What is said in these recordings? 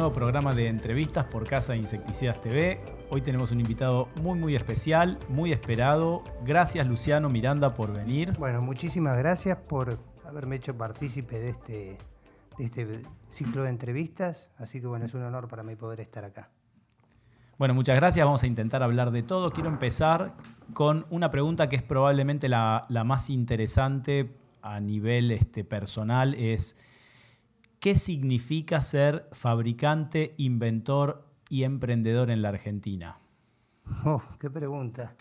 Nuevo programa de entrevistas por Casa de Insecticidas TV. Hoy tenemos un invitado muy muy especial, muy esperado. Gracias Luciano Miranda por venir. Bueno, muchísimas gracias por haberme hecho partícipe de este, de este ciclo de entrevistas. Así que bueno, es un honor para mí poder estar acá. Bueno, muchas gracias. Vamos a intentar hablar de todo. Quiero empezar con una pregunta que es probablemente la, la más interesante a nivel este, personal. Es ¿Qué significa ser fabricante, inventor y emprendedor en la Argentina? Oh, qué pregunta.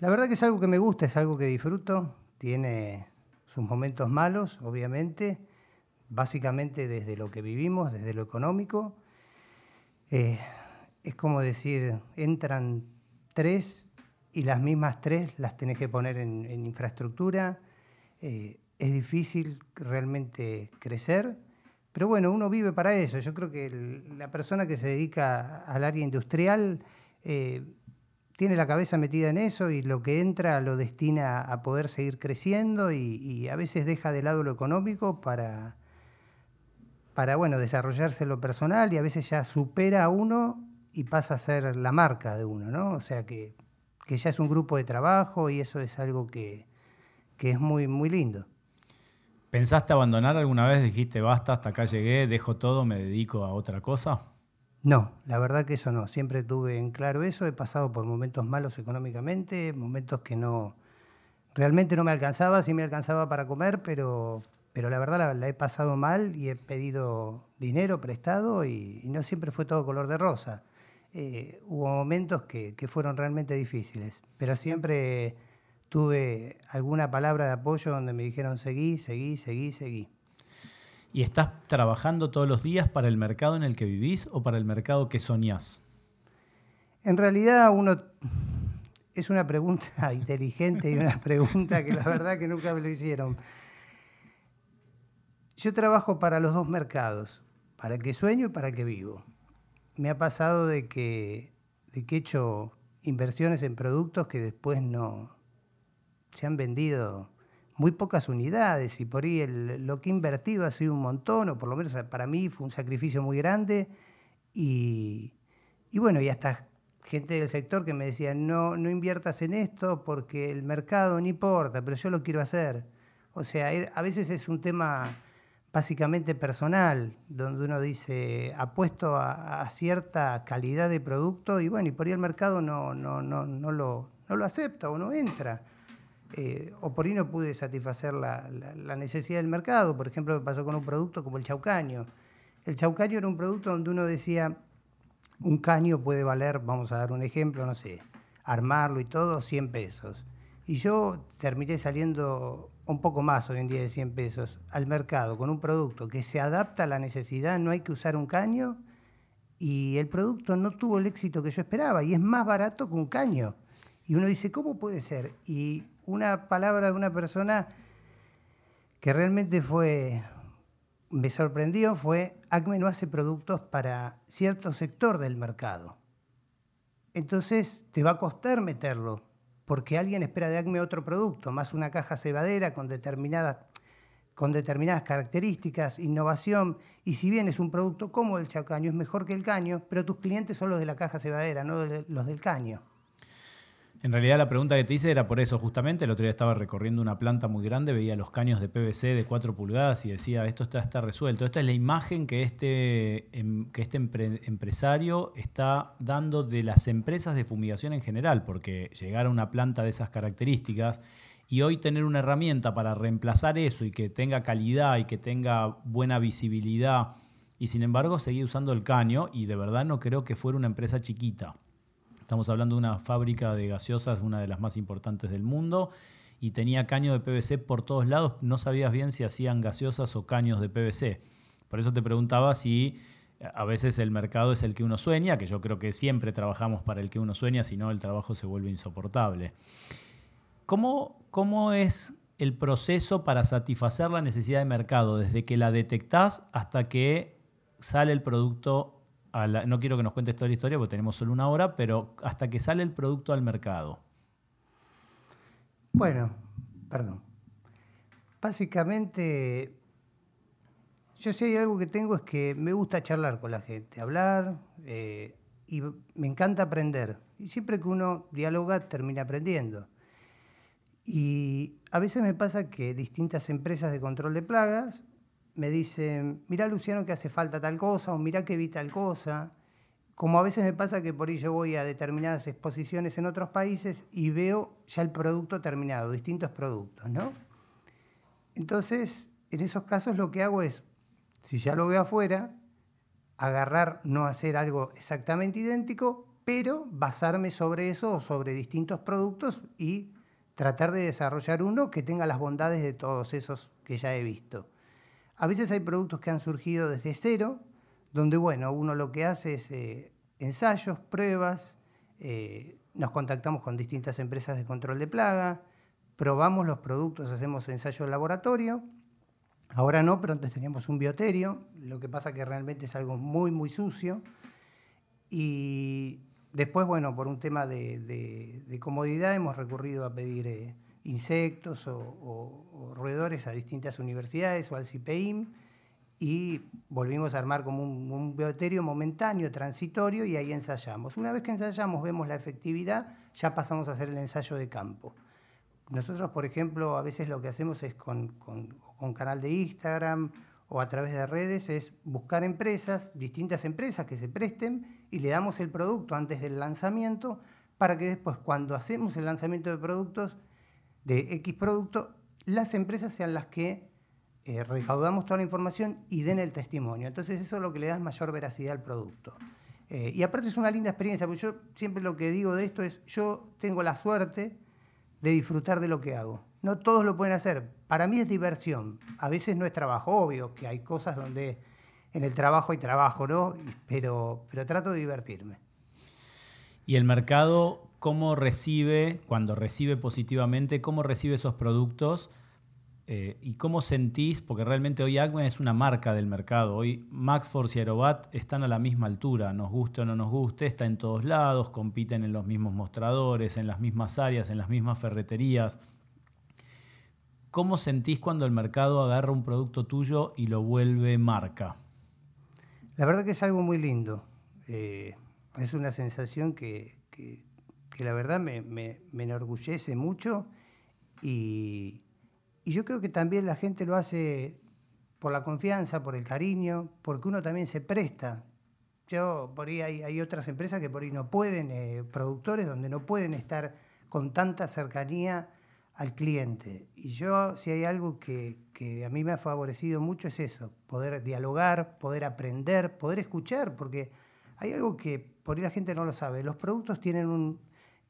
La verdad que es algo que me gusta, es algo que disfruto. Tiene sus momentos malos, obviamente, básicamente desde lo que vivimos, desde lo económico. Eh, es como decir, entran tres y las mismas tres las tenés que poner en, infraestructura. Eh, es difícil realmente crecer pero bueno, uno vive para eso. Yo creo que la persona que se dedica al área industrial eh, tiene la cabeza metida en eso y lo que entra lo destina a poder seguir creciendo y, a veces deja de lado lo económico para, para bueno, desarrollarse lo personal y a veces ya supera a uno y pasa a ser la marca de uno, ¿no? O sea que, ya es un grupo de trabajo y eso es algo que, que es muy, muy lindo. ¿Pensaste abandonar alguna vez? Dijiste, basta, hasta acá llegué, dejo todo, me dedico a otra cosa. No, la verdad que eso no. Siempre tuve en claro eso. He pasado por momentos malos económicamente, momentos que no. Realmente no me alcanzaba, sí me alcanzaba para comer, pero, pero la verdad la, he pasado mal y he pedido dinero prestado y, no siempre fue todo color de rosa. Eh, hubo momentos que, que fueron realmente difíciles, pero siempre tuve alguna palabra de apoyo donde me dijeron seguí, seguí, seguí, seguí. ¿Y estás trabajando todos los días para el mercado en el que vivís o para el mercado que soñás? En realidad uno es una pregunta inteligente y una pregunta que la verdad que nunca me lo hicieron. Yo trabajo para los dos mercados, para el que sueño y para el que vivo. Me ha pasado de que, de que he hecho inversiones en productos que después no, se han vendido muy pocas unidades y por ahí lo que he invertido ha sido un montón, o por lo menos para mí fue un sacrificio muy grande. Y, bueno, y hasta gente del sector que me decía, no, no inviertas en esto porque el mercado no importa, pero yo lo quiero hacer. O sea, er, a veces es un tema básicamente personal, donde uno dice, apuesto a, a cierta calidad de producto y bueno, y por ahí el mercado no, no, no, no, lo, no lo acepta o no entra. Eh, o por ahí no pude satisfacer la, necesidad del mercado. Por ejemplo, me pasó con un producto como el chaucaño. El chaucaño era un producto donde uno decía, un caño puede valer, vamos a dar un ejemplo, no sé, armarlo y todo, 100 pesos. Y yo terminé saliendo un poco más hoy en día de 100 pesos al mercado con un producto que se adapta a la necesidad, no hay que usar un caño y el producto no tuvo el éxito que yo esperaba y es más barato que un caño. Y uno dice, ¿cómo puede ser? Y una palabra de una persona que realmente fue, me sorprendió, fue, Acme no hace productos para cierto sector del mercado. Entonces te va a costar meterlo, porque alguien espera de Acme otro producto, más una caja cebadera con determinadas, con determinadas características, innovación, y si bien es un producto como el chacaño, es mejor que el caño, pero tus clientes son los de la caja cebadera, no los del caño. En realidad la pregunta que te hice era por eso justamente. El otro día estaba recorriendo una planta muy grande, veía los caños de PVC de 4 pulgadas y decía, esto está, está resuelto. Esta es la imagen que este, em, que este empresario está dando de las empresas de fumigación en general, porque llegar a una planta de esas características y hoy tener una herramienta para reemplazar eso y que tenga calidad y que tenga buena visibilidad y sin embargo seguir usando el caño y de verdad no creo que fuera una empresa chiquita. Estamos hablando de una fábrica de gaseosas, una de las más importantes del mundo, y tenía caño de PVC por todos lados. No sabías bien si hacían gaseosas o caños de PVC. Por eso te preguntaba si eh, a veces el mercado es el que uno sueña, que yo creo que siempre trabajamos para el que uno sueña, si no el trabajo se vuelve insoportable. ¿Cómo, ¿Cómo es el proceso para satisfacer la necesidad de mercado desde que la detectás hasta que sale el producto no quiero que nos cuentes toda la historia porque tenemos solo una hora, pero hasta que sale el producto al mercado. Bueno, perdón. Básicamente Yo sí hay algo que tengo es que me gusta charlar con la gente, hablar eh, y me encanta aprender. Y siempre que uno dialoga termina aprendiendo. Y a veces me pasa que distintas empresas de control de plagas me dicen, mira Luciano que hace falta tal cosa o mira que vi tal cosa. Como a veces me pasa que por ahí yo voy a determinadas exposiciones en otros países y veo ya el producto terminado, distintos productos, ¿no? Entonces, en esos casos lo que hago es, si ya lo veo afuera, agarrar, no hacer algo exactamente idéntico, pero basarme sobre eso o sobre distintos productos y tratar de desarrollar uno que tenga las bondades de todos esos que ya he visto. A veces hay productos que han surgido desde cero, donde bueno, uno lo que hace es eh, ensayos, pruebas, eh, nos contactamos con distintas empresas de control de plaga, probamos los productos, hacemos ensayo de laboratorio. Ahora no, pero antes teníamos un bioterio, lo que pasa que realmente es algo muy, muy sucio. Y después, bueno, por un tema de, comodidad hemos recurrido a pedir eh, insectos o, roedores a distintas universidades o al CIPEIM y volvimos a armar como un, un, momentáneo, transitorio, y ahí ensayamos. Una vez que ensayamos, vemos la efectividad, ya pasamos a hacer el ensayo de campo. Nosotros, por ejemplo, a veces lo que hacemos es con canal de Instagram o a través de redes, es buscar empresas, distintas empresas que se presten y le damos el producto antes del lanzamiento para que después, cuando hacemos el lanzamiento de productos, de X producto, las empresas sean las que eh, recaudamos toda la información y den el testimonio. Entonces eso es lo que le da mayor veracidad al producto. Eh, y aparte es una linda experiencia, porque yo siempre lo que digo de esto es, yo tengo la suerte de disfrutar de lo que hago. No todos lo pueden hacer. Para mí es diversión. A veces no es trabajo, obvio, que hay cosas donde en el trabajo hay trabajo, ¿no? Pero, pero trato de divertirme. ¿Y el mercado cómo recibe, cuando recibe positivamente, cómo recibe esos productos? Eh, ¿Y cómo sentís? Porque realmente hoy Agmen es una marca del mercado. Hoy Maxforce y Aerobat están a la misma altura, nos guste o no nos guste, está en todos lados, compiten en los mismos mostradores, en las mismas áreas, en las mismas ferreterías. ¿Cómo sentís cuando el mercado agarra un producto tuyo y lo vuelve marca? La verdad que es algo muy lindo. Eh, es una sensación que, la verdad me, me enorgullece mucho y, y yo creo que también la gente lo hace por la confianza, por el cariño, porque uno también se presta. Yo, por ahí hay, otras empresas que por ahí no pueden, eh, productores donde no pueden estar con tanta cercanía al cliente. Y yo, si hay algo que, que, a mí me ha favorecido mucho, es eso, poder dialogar, poder aprender, poder escuchar, porque hay algo que por ahí la gente no lo sabe. Los productos tienen un...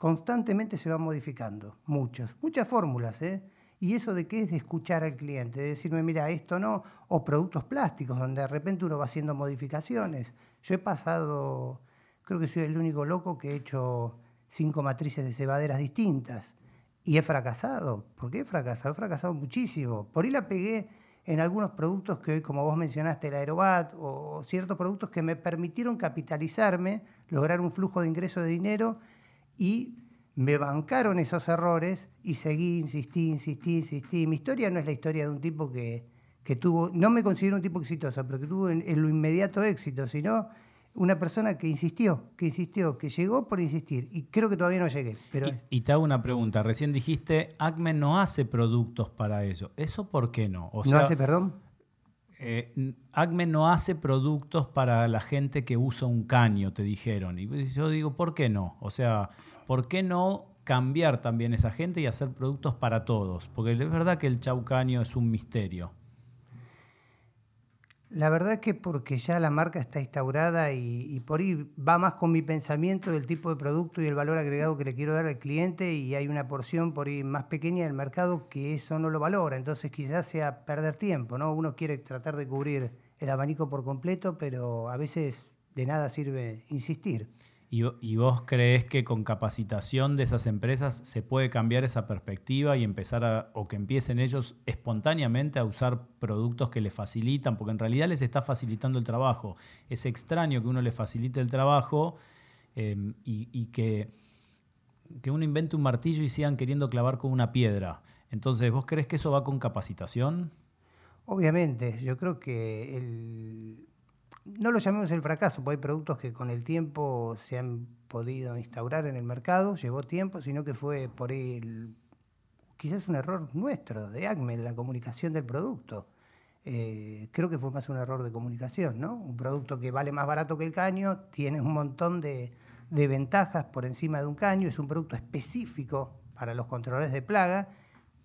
constantemente se van modificando, muchos, muchas fórmulas, ¿eh? Y eso de qué es de escuchar al cliente, de decirme, mira, esto no, o productos plásticos, donde de repente uno va haciendo modificaciones. Yo he pasado, creo que soy el único loco que he hecho cinco matrices de cebaderas distintas y he fracasado. ¿Por qué he fracasado? He fracasado muchísimo. Por ahí la pegué en algunos productos que hoy, como vos mencionaste, el Aerobat, o ciertos productos que me permitieron capitalizarme, lograr un flujo de ingreso de dinero y me bancaron esos errores y seguí, insistí, insistí, insistí. Mi historia no es la historia de un tipo que, tuvo, no me considero un tipo exitoso, pero que tuvo en, lo inmediato éxito, sino una persona que insistió, que insistió, que llegó por insistir. Y creo que todavía no llegué. Pero... Y, te hago una pregunta. Recién dijiste, Acme no hace productos para eso. ¿Eso por qué no? ¿No hace, perdón? Eh, Acme no hace productos para la gente que usa un caño, te dijeron. Y yo digo, ¿por qué no? O sea, ¿por qué no cambiar también esa gente y hacer productos para todos? Porque es verdad que el chaucaño es un misterio. La verdad que porque ya la marca está instaurada y, por ahí va más con mi pensamiento del tipo de producto y el valor agregado que le quiero dar al cliente y hay una porción por ahí más pequeña del mercado que eso no lo valora. Entonces quizás sea perder tiempo, ¿no? Uno quiere tratar de cubrir el abanico por completo, pero a veces de nada sirve insistir. ¿Y, vos crees que con capacitación de esas empresas se puede cambiar esa perspectiva y empezar a, o que empiecen ellos espontáneamente a usar productos que les facilitan? Porque en realidad les está facilitando el trabajo. Es extraño que uno les facilite el trabajo em, y, que, que uno invente un martillo y sigan queriendo clavar con una piedra. Entonces, ¿vos crees que eso va con capacitación? Obviamente, yo creo que el, no lo llamemos el fracaso, porque hay productos que con el tiempo se han podido instaurar en el mercado, llevó tiempo, sino que fue por el, quizás un error nuestro, de ACME, la comunicación del producto. Eh, creo que fue más un error de comunicación, ¿no? Un producto que vale más barato que el caño, tiene un montón de, de ventajas por encima de un caño, es un producto específico para los controladores de plaga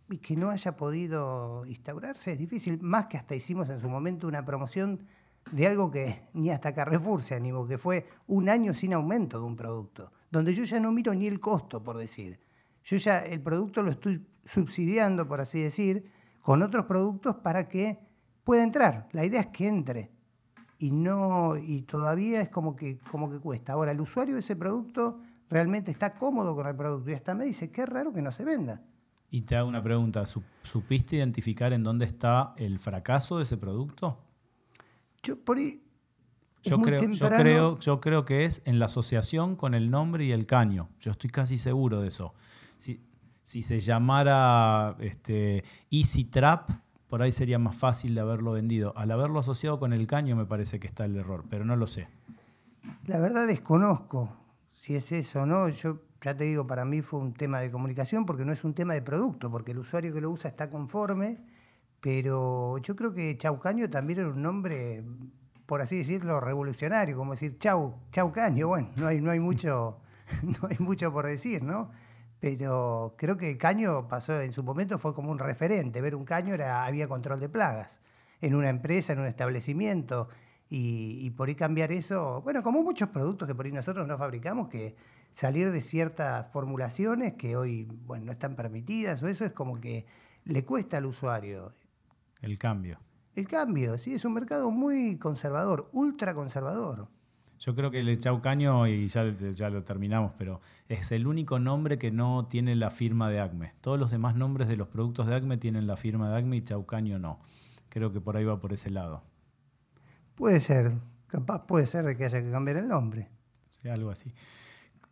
y que no haya podido instaurarse es difícil, más que hasta hicimos en su momento una promoción de algo que ni hasta Carrefour se animó, que fue un año sin aumento de un producto, donde yo ya no miro ni el costo, por decir. Yo ya el producto lo estoy subsidiando, por así decir, con otros productos para que pueda entrar. La idea es que entre. Y no y todavía es como que como que cuesta. Ahora el usuario de ese producto realmente está cómodo con el producto y hasta me dice, qué raro que no se venda. Y te hago una pregunta, ¿supiste identificar en dónde está el fracaso de ese producto? Yo por ahí. Yo creo, yo, creo, yo creo que es en la asociación con el nombre y el caño. Yo estoy casi seguro de eso. Si, si se llamara este, Easy Trap, por ahí sería más fácil de haberlo vendido. Al haberlo asociado con el caño me parece que está el error, pero no lo sé. La verdad desconozco si es eso o no. Yo ya te digo, para mí fue un tema de comunicación porque no es un tema de producto, porque el usuario que lo usa está conforme pero yo creo que Chaucaño también era un nombre, por así decirlo, revolucionario, como decir Chau, Chaucaño. Bueno, no hay, no hay mucho, no hay mucho por decir, ¿no? Pero creo que caño pasó, en su momento fue como un referente. Ver un caño era, había control de plagas en una empresa, en un establecimiento. Y, y, por ahí cambiar eso, bueno, como muchos productos que por ahí nosotros no fabricamos, que salir de ciertas formulaciones que hoy, bueno, no están permitidas o eso es como que le cuesta al usuario. El cambio. El cambio, sí, es un mercado muy conservador, ultra conservador. Yo creo que el Chaucaño, y ya, ya lo terminamos, pero es el único nombre que no tiene la firma de ACME. Todos los demás nombres de los productos de ACME tienen la firma de ACME y Chaucaño no. Creo que por ahí va por ese lado. Puede ser, capaz puede ser de que haya que cambiar el nombre. Sí, algo así.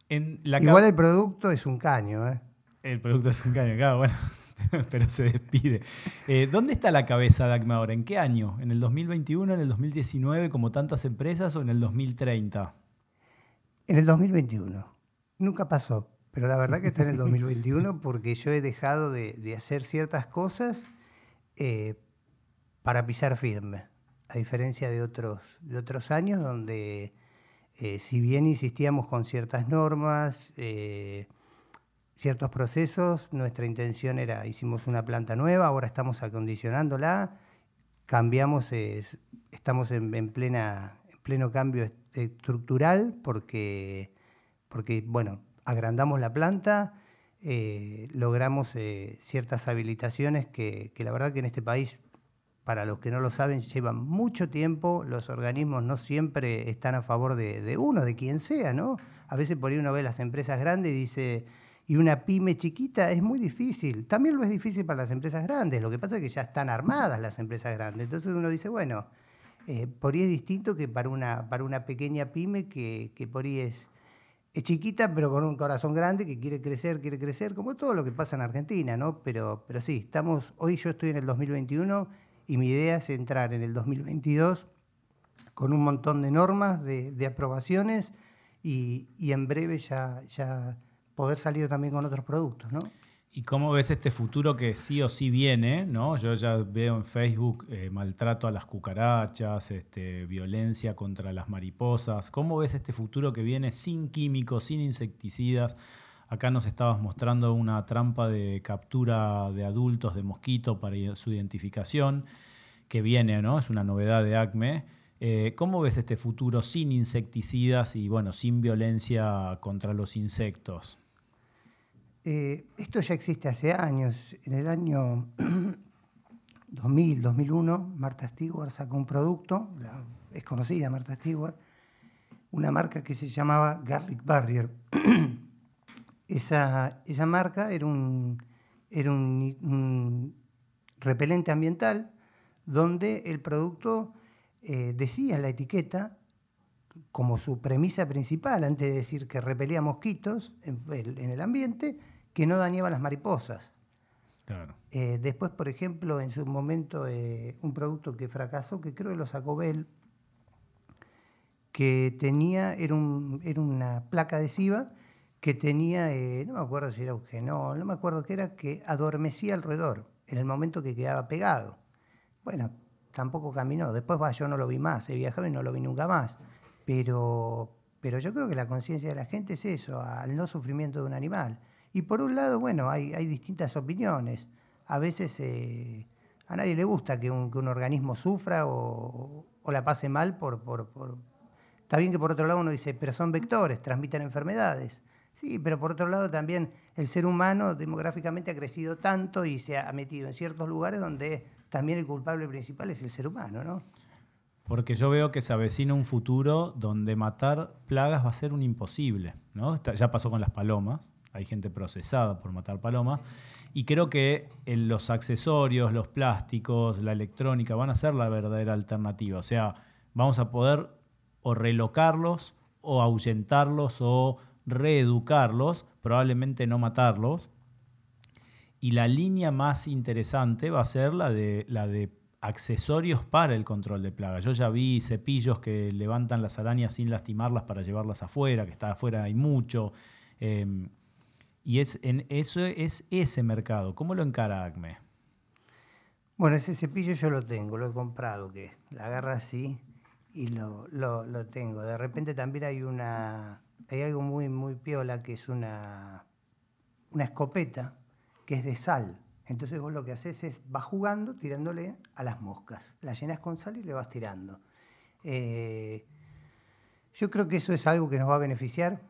Igual el producto es un caño, ¿eh? El producto es un caño, claro, bueno. pero se despide. Eh, ¿Dónde está la cabeza de Acme ahora? ¿En qué año? ¿En el 2021, en el 2019, como tantas empresas, o en el 2030? En el 2021. Nunca pasó, pero la verdad que está en el 2021 porque yo he dejado de, hacer ciertas cosas eh, para pisar firme, a diferencia de otros, de otros años donde, eh, si bien insistíamos con ciertas normas, ciertos procesos. Nuestra intención era, hicimos una planta nueva, ahora estamos acondicionándola, cambiamos, estamos en, plena, en pleno cambio estructural porque, porque bueno, agrandamos la planta, eh, logramos eh, ciertas habilitaciones que, la verdad que en este país, para los que no lo saben, llevan mucho tiempo, los organismos no siempre están a favor de, de uno, de quien sea, ¿no? A veces por ahí uno ve las empresas grandes y dice y una pyme chiquita es muy difícil. También lo es difícil para las empresas grandes. Lo que pasa es que ya están armadas las empresas grandes. Entonces uno dice, bueno, eh, por ahí es distinto que para una, para una pequeña pyme que, que por ahí es, es chiquita, pero con un corazón grande que quiere crecer, quiere crecer, como todo lo que pasa en Argentina, ¿no? Pero, pero sí, estamos, hoy yo estoy en el 2021 y mi idea es entrar en el 2022 con un montón de normas, de, de aprobaciones y, y, en breve ya, ya poder salir también con otros productos, ¿no? ¿Y cómo ves este futuro que sí o sí viene? ¿no? Yo ya veo en Facebook eh, maltrato a las cucarachas, este, violencia contra las mariposas. ¿Cómo ves este futuro que viene sin químicos, sin insecticidas? Acá nos estabas mostrando una trampa de captura de adultos de mosquito para su identificación, que viene, ¿no? Es una novedad de ACME. Eh, ¿Cómo ves este futuro sin insecticidas y bueno, sin violencia contra los insectos? Eh, esto ya existe hace años. En el año 2000, 2001, Marta Stewart sacó un producto, es conocida Marta Stewart, una marca que se llamaba Garlic Barrier. esa, esa, marca era, un, era un, repelente ambiental donde el producto eh, decía en la etiqueta, como su premisa principal, antes de decir que repelía mosquitos en el ambiente, que no dañaba las mariposas. Eh, después, por ejemplo, en su momento, eh, un producto que fracasó, que creo que lo sacó Bell, que tenía, era, un, era una placa adhesiva que tenía, eh, no me acuerdo si era un genol, no me acuerdo qué era, que adormecía el roedor en el momento que quedaba pegado. Bueno, tampoco caminó. Después va, yo no lo vi más, he viajado y no lo vi nunca más. Pero, pero yo creo que la conciencia de la gente es eso, al no sufrimiento de un animal. Y por un lado, bueno, hay, distintas opiniones. A veces eh, a nadie le gusta que un, organismo sufra o, la pase mal por, por... Está bien que por otro lado uno dice, pero son vectores, transmiten enfermedades. Sí, pero por otro lado también el ser humano demográficamente ha crecido tanto y se ha metido en ciertos lugares donde también el culpable principal es el ser humano, ¿no? Porque yo veo que se avecina un futuro donde matar plagas va a ser un imposible, ¿no? Ya pasó con las palomas, hay gente procesada por matar palomas, y creo que los accesorios, los plásticos, la electrónica van a ser la verdadera alternativa. O sea, vamos a poder o relocarlos o ahuyentarlos o reeducarlos, probablemente no matarlos. Y la línea más interesante va a ser la de, la de accesorios para el control de plagas. Yo ya vi cepillos que levantan las arañas sin lastimarlas para llevarlas afuera, que está afuera hay mucho. Em, y es, en, eso es ese mercado. ¿Cómo lo encara ACME? Bueno, ese cepillo yo lo tengo, lo he comprado, que la agarra así y lo, lo, lo tengo. De repente también hay una, hay algo muy, muy piola que es una, una escopeta que es de sal. Entonces vos lo que haces es, vas jugando tirándole a las moscas. La llenas con sal y le vas tirando. Eh, yo creo que eso es algo que nos va a beneficiar.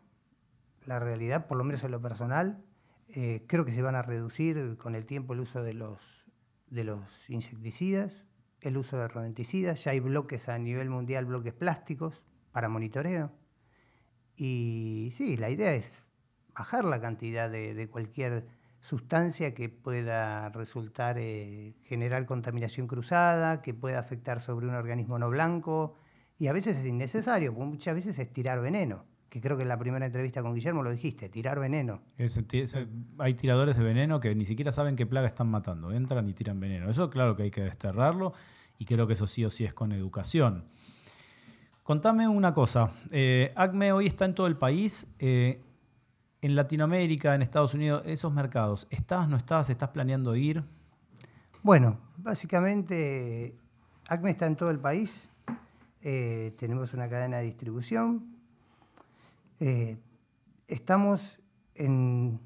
La realidad, por lo menos en lo personal, eh, creo que se van a reducir con el tiempo el uso de los, de los insecticidas, el uso de rodenticidas. Ya hay bloques a nivel mundial, bloques plásticos para monitoreo. Y sí, la idea es bajar la cantidad de, cualquier sustancia que pueda resultar eh, generar contaminación cruzada, que pueda afectar sobre un organismo no blanco, y a veces es innecesario, muchas veces es tirar veneno, que creo que en la primera entrevista con Guillermo lo dijiste, tirar veneno. hay tiradores de veneno que ni siquiera saben qué plaga están matando, entran y tiran veneno. Eso claro que hay que desterrarlo, y creo que eso sí o sí es con educación. Contame una cosa. Eh, ACME hoy está en todo el país. Eh, en Latinoamérica, en Estados Unidos, esos mercados, ¿estás, no estás? ¿Estás planeando ir? Bueno, básicamente ACME está en todo el país. Eh, tenemos una cadena de distribución. Estamos en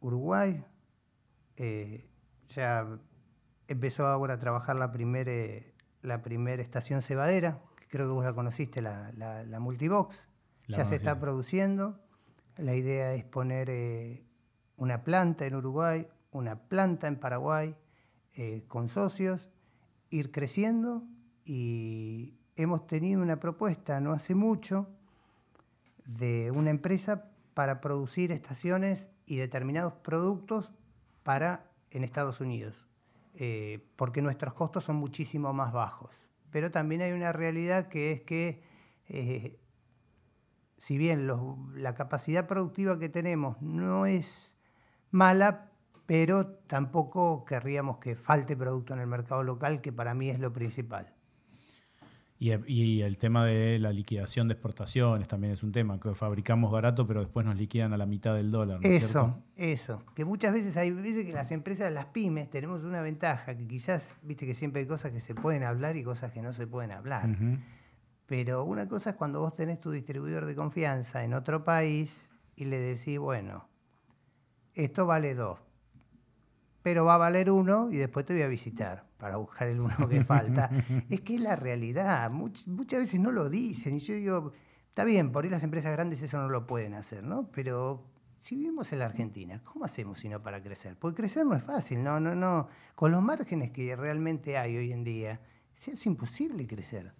Uruguay. ya empezó ahora a trabajar la primera la primer estación cebadera, creo que vos la conociste, la, Multibox. ya se está produciendo. La idea es poner eh, una planta en Uruguay, una planta en Paraguay, eh, con socios, ir creciendo y hemos tenido una propuesta no hace mucho de una empresa para producir estaciones y determinados productos para en Estados Unidos, eh, porque nuestros costos son muchísimo más bajos pero también hay una realidad que es que eh, si bien la capacidad productiva que tenemos no es mala, pero tampoco querríamos que falte producto en el mercado local, que para mí es lo principal. Y, el tema de la liquidación de exportaciones también es un tema, que fabricamos barato pero después nos liquidan a la mitad del dólar. eso, eso. Que muchas veces hay veces que las empresas, las pymes, tenemos una ventaja, que quizás, viste que siempre hay cosas que se pueden hablar y cosas que no se pueden hablar. Pero una cosa es cuando vos tenés tu distribuidor de confianza en otro país y le decís, bueno, esto vale dos, pero va a valer uno y después te voy a visitar para buscar el uno que falta. es que es la realidad. muchas veces no lo dicen. Y yo digo, está bien, por ahí las empresas grandes eso no lo pueden hacer, ¿no? Pero si vivimos en la Argentina, ¿cómo hacemos si no para crecer? Porque crecer no es fácil, no, no, no. Con los márgenes que realmente hay hoy en día, es imposible crecer.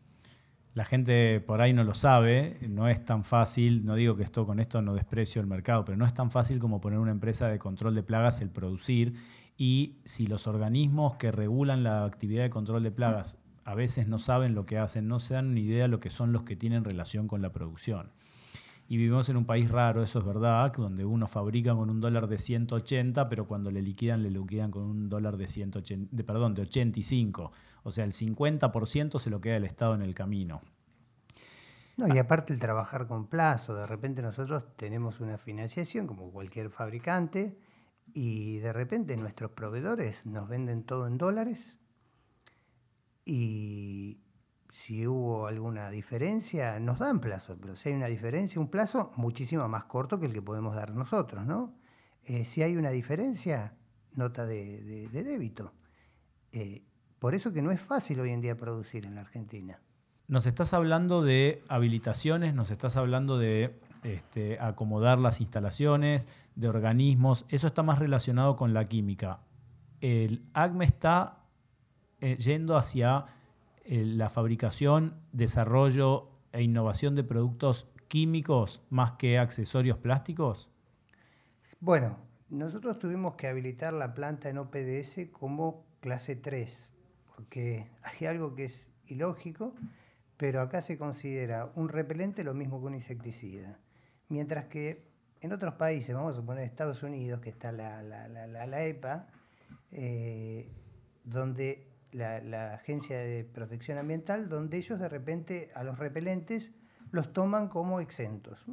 La gente por ahí no lo sabe, no es tan fácil, no digo que esto con esto no desprecio el mercado, pero no es tan fácil como poner una empresa de control de plagas el producir y si los organismos que regulan la actividad de control de plagas a veces no saben lo que hacen, no se dan ni idea de lo que son los que tienen relación con la producción. y vivimos en un país raro, eso es verdad, donde uno fabrica con un dólar de 180, pero cuando le liquidan, le liquidan con un dólar de, 180, de, perdón, de 85. O sea, el 50% se lo queda el Estado en el camino. No, y aparte el trabajar con plazo, de repente nosotros tenemos una financiación como cualquier fabricante y de repente nuestros proveedores nos venden todo en dólares y si hubo alguna diferencia, nos dan plazo, pero si hay una diferencia, un plazo muchísimo más corto que el que podemos dar nosotros, ¿no? Eh, si hay una diferencia, nota de, débito. Eh, por eso que no es fácil hoy en día producir en la Argentina. Nos estás hablando de habilitaciones, nos estás hablando de este, acomodar las instalaciones, de organismos, eso está más relacionado con la química. El ACME está eh, yendo hacia eh, la fabricación, desarrollo e innovación de productos químicos más que accesorios plásticos? Bueno, nosotros tuvimos que habilitar la planta en OPDS como clase 3, porque hay algo que es ilógico, pero acá se considera un repelente lo mismo que un insecticida. Mientras que en otros países, vamos a suponer Estados Unidos, que está la, la, EPA, eh, donde la, Agencia de Protección Ambiental, donde ellos de repente a los repelentes los toman como exentos.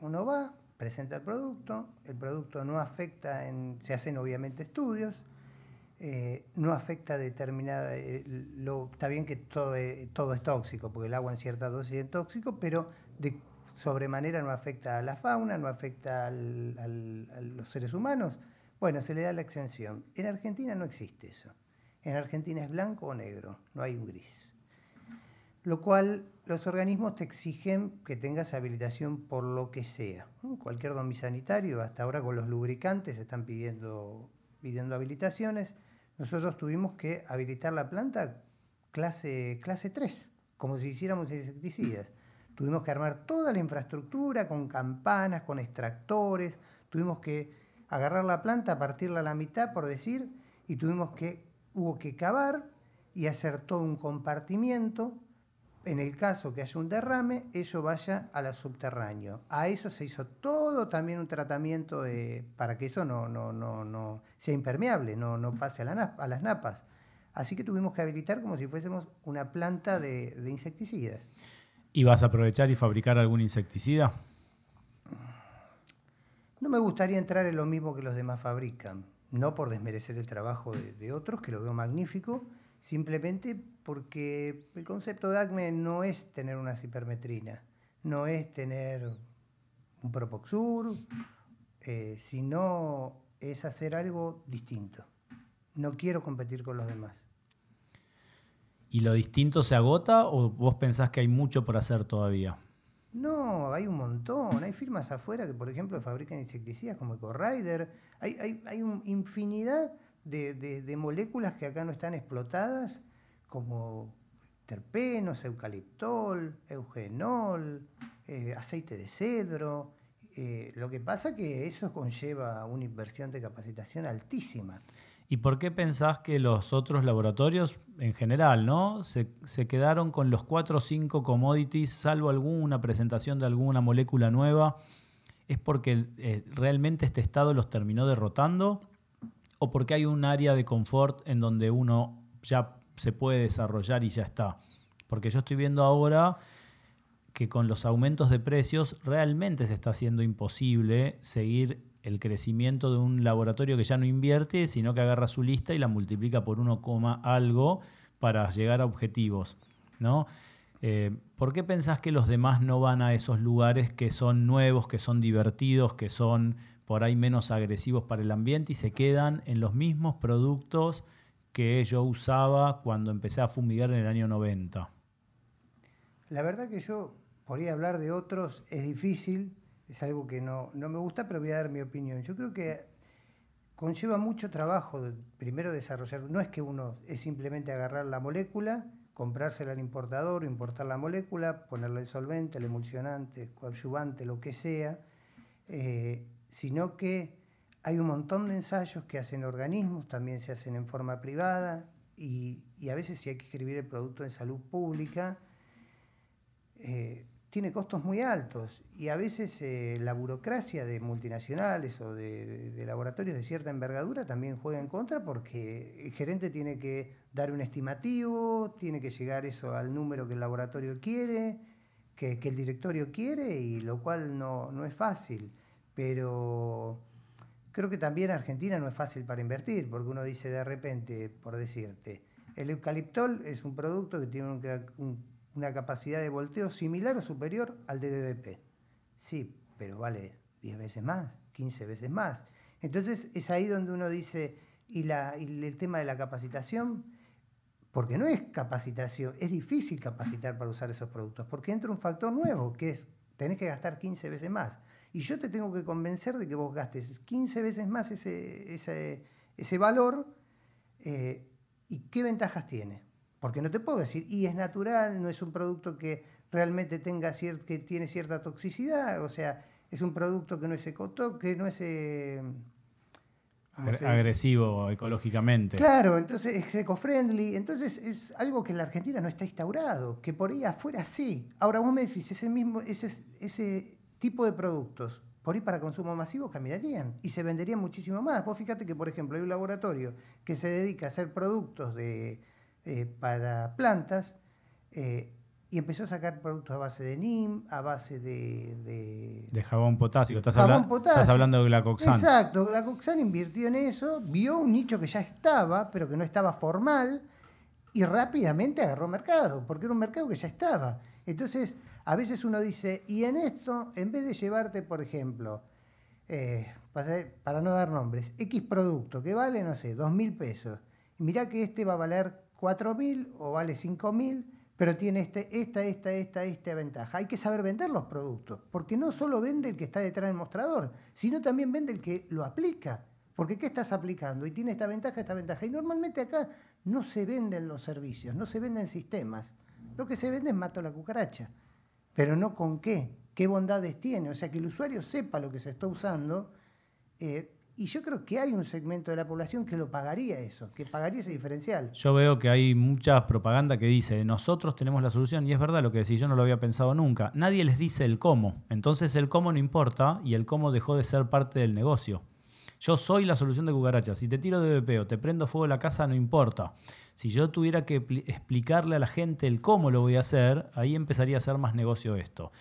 Uno va, presenta el producto, el producto no afecta, en, se hacen obviamente estudios, eh, no afecta determinada, eh, lo, está bien que todo, todo es tóxico, porque el agua en cierta dosis es tóxico, pero de sobremanera no afecta a la fauna, no afecta a los seres humanos. Bueno, se le da la exención. En Argentina no existe eso. En Argentina es blanco o negro, no hay un gris. Lo cual los organismos te exigen que tengas habilitación por lo que sea. Cualquier domisanitario, hasta ahora con los lubricantes están pidiendo, pidiendo habilitaciones. Nosotros tuvimos que habilitar la planta clase, clase 3, como si hiciéramos insecticidas. Tuvimos que armar toda la infraestructura con campanas, con extractores. Tuvimos que agarrar la planta, partirla a la mitad, por decir, y tuvimos que hubo que cavar y hacer todo un compartimiento. En el caso que haya un derrame, eso vaya a la subterráneo. A eso se hizo todo también un tratamiento para que eso no, no, no, no sea impermeable, no, no pase a, a, las napas. Así que tuvimos que habilitar como si fuésemos una planta de, de insecticidas. ¿Y vas a aprovechar y fabricar algún insecticida? No me gustaría entrar en lo mismo que los demás fabrican no por desmerecer el trabajo de, otros, que lo veo magnífico, simplemente porque el concepto de ACME no es tener una cipermetrina, no es tener un Propoxur, eh, sino es hacer algo distinto. No quiero competir con los demás. ¿Y lo distinto se agota o vos pensás que hay mucho por hacer todavía? No, hay un montón. Hay firmas afuera que, por ejemplo, fabrican insecticidas como EcoRider. Hay, hay, hay una infinidad de, moléculas que acá no están explotadas, como terpenos, eucaliptol, eugenol, eh, aceite de cedro. Eh, lo que pasa que eso conlleva una inversión de capacitación altísima. ¿Y por qué pensás que los otros laboratorios, en general, ¿no? se, quedaron con los cuatro o cinco commodities, salvo alguna presentación de alguna molécula nueva? ¿Es porque eh, realmente este estado los terminó derrotando? ¿O porque hay un área de confort en donde uno ya se puede desarrollar y ya está? Porque yo estoy viendo ahora que con los aumentos de precios realmente se está haciendo imposible seguir el crecimiento de un laboratorio que ya no invierte, sino que agarra su lista y la multiplica por 1, algo para llegar a objetivos. ¿no? Eh, ¿Por qué pensás que los demás no van a esos lugares que son nuevos, que son divertidos, que son por ahí menos agresivos para el ambiente y se quedan en los mismos productos que yo usaba cuando empecé a fumigar en el año 90? La verdad que yo podría hablar de otros, es difícil, es algo que no, no, me gusta, pero voy a dar mi opinión. Yo creo que conlleva mucho trabajo primero desarrollar, no es que uno es simplemente agarrar la molécula, comprársela al importador, importar la molécula, ponerle el solvente, el emulsionante, coadyuvante, lo que sea, eh, sino que hay un montón de ensayos que hacen organismos, también se hacen en forma privada, y, a veces si hay que escribir el producto en salud pública, eh, tiene costos muy altos y a veces eh, la burocracia de multinacionales o de, laboratorios de cierta envergadura también juega en contra porque el gerente tiene que dar un estimativo, tiene que llegar eso al número que el laboratorio quiere, que, el directorio quiere y lo cual no, no es fácil. Pero creo que también Argentina no es fácil para invertir porque uno dice de repente, por decirte, el eucaliptol es un producto que tiene un una capacidad de volteo similar o superior al DDBP. Sí, pero vale 10 veces más, 15 veces más. Entonces es ahí donde uno dice, y, la, el tema de la capacitación, porque no es capacitación, es difícil capacitar para usar esos productos, porque entra un factor nuevo, que es, tenés que gastar 15 veces más. Y yo te tengo que convencer de que vos gastes 15 veces más ese, ese, valor, eh, ¿y qué ventajas tiene? Porque no te puedo decir, y es natural, no es un producto que realmente tenga que tiene cierta toxicidad, o sea, es un producto que no es ecoto, que no es... Eh, agresivo ecológicamente. Claro, entonces es eco-friendly, entonces es algo que en la Argentina no está instaurado, que por ahí afuera sí. Ahora vos me decís, ese mismo, ese, ese tipo de productos, por ahí para consumo masivo caminarían y se venderían muchísimo más. Vos fíjate que, por ejemplo, hay un laboratorio que se dedica a hacer productos de, eh, para plantas eh, y empezó a sacar productos a base de NIM, a base de... De, jabón potásico. Estás, estás hablando de Glacoxan. Exacto, Glacoxan invirtió en eso, vio un nicho que ya estaba, pero que no estaba formal, y rápidamente agarró mercado, porque era un mercado que ya estaba. Entonces, a veces uno dice, y en esto, en vez de llevarte, por ejemplo, eh, para no dar nombres, X producto que vale, no sé, dos mil pesos, mirá que este va a valer 4.000 o vale 5.000, pero tiene este, esta, esta, esta, esta ventaja. Hay que saber vender los productos, porque no solo vende el que está detrás del mostrador, sino también vende el que lo aplica. Porque ¿qué estás aplicando? Y tiene esta ventaja, esta ventaja. Y normalmente acá no se venden los servicios, no se venden sistemas. Lo que se vende es mato la cucaracha. Pero no con qué, qué bondades tiene. O sea, que el usuario sepa lo que se está usando. Eh, y yo creo que hay un segmento de la población que lo pagaría eso, que pagaría ese diferencial. Yo veo que hay mucha propaganda que dice, nosotros tenemos la solución, y es verdad lo que decís, yo no lo había pensado nunca. Nadie les dice el cómo, entonces el cómo no importa y el cómo dejó de ser parte del negocio. Yo soy la solución de cucarachas. Si te tiro de BP o te prendo fuego la casa, no importa. Si yo tuviera que explicarle a la gente el cómo lo voy a hacer, ahí empezaría a ser más negocio esto.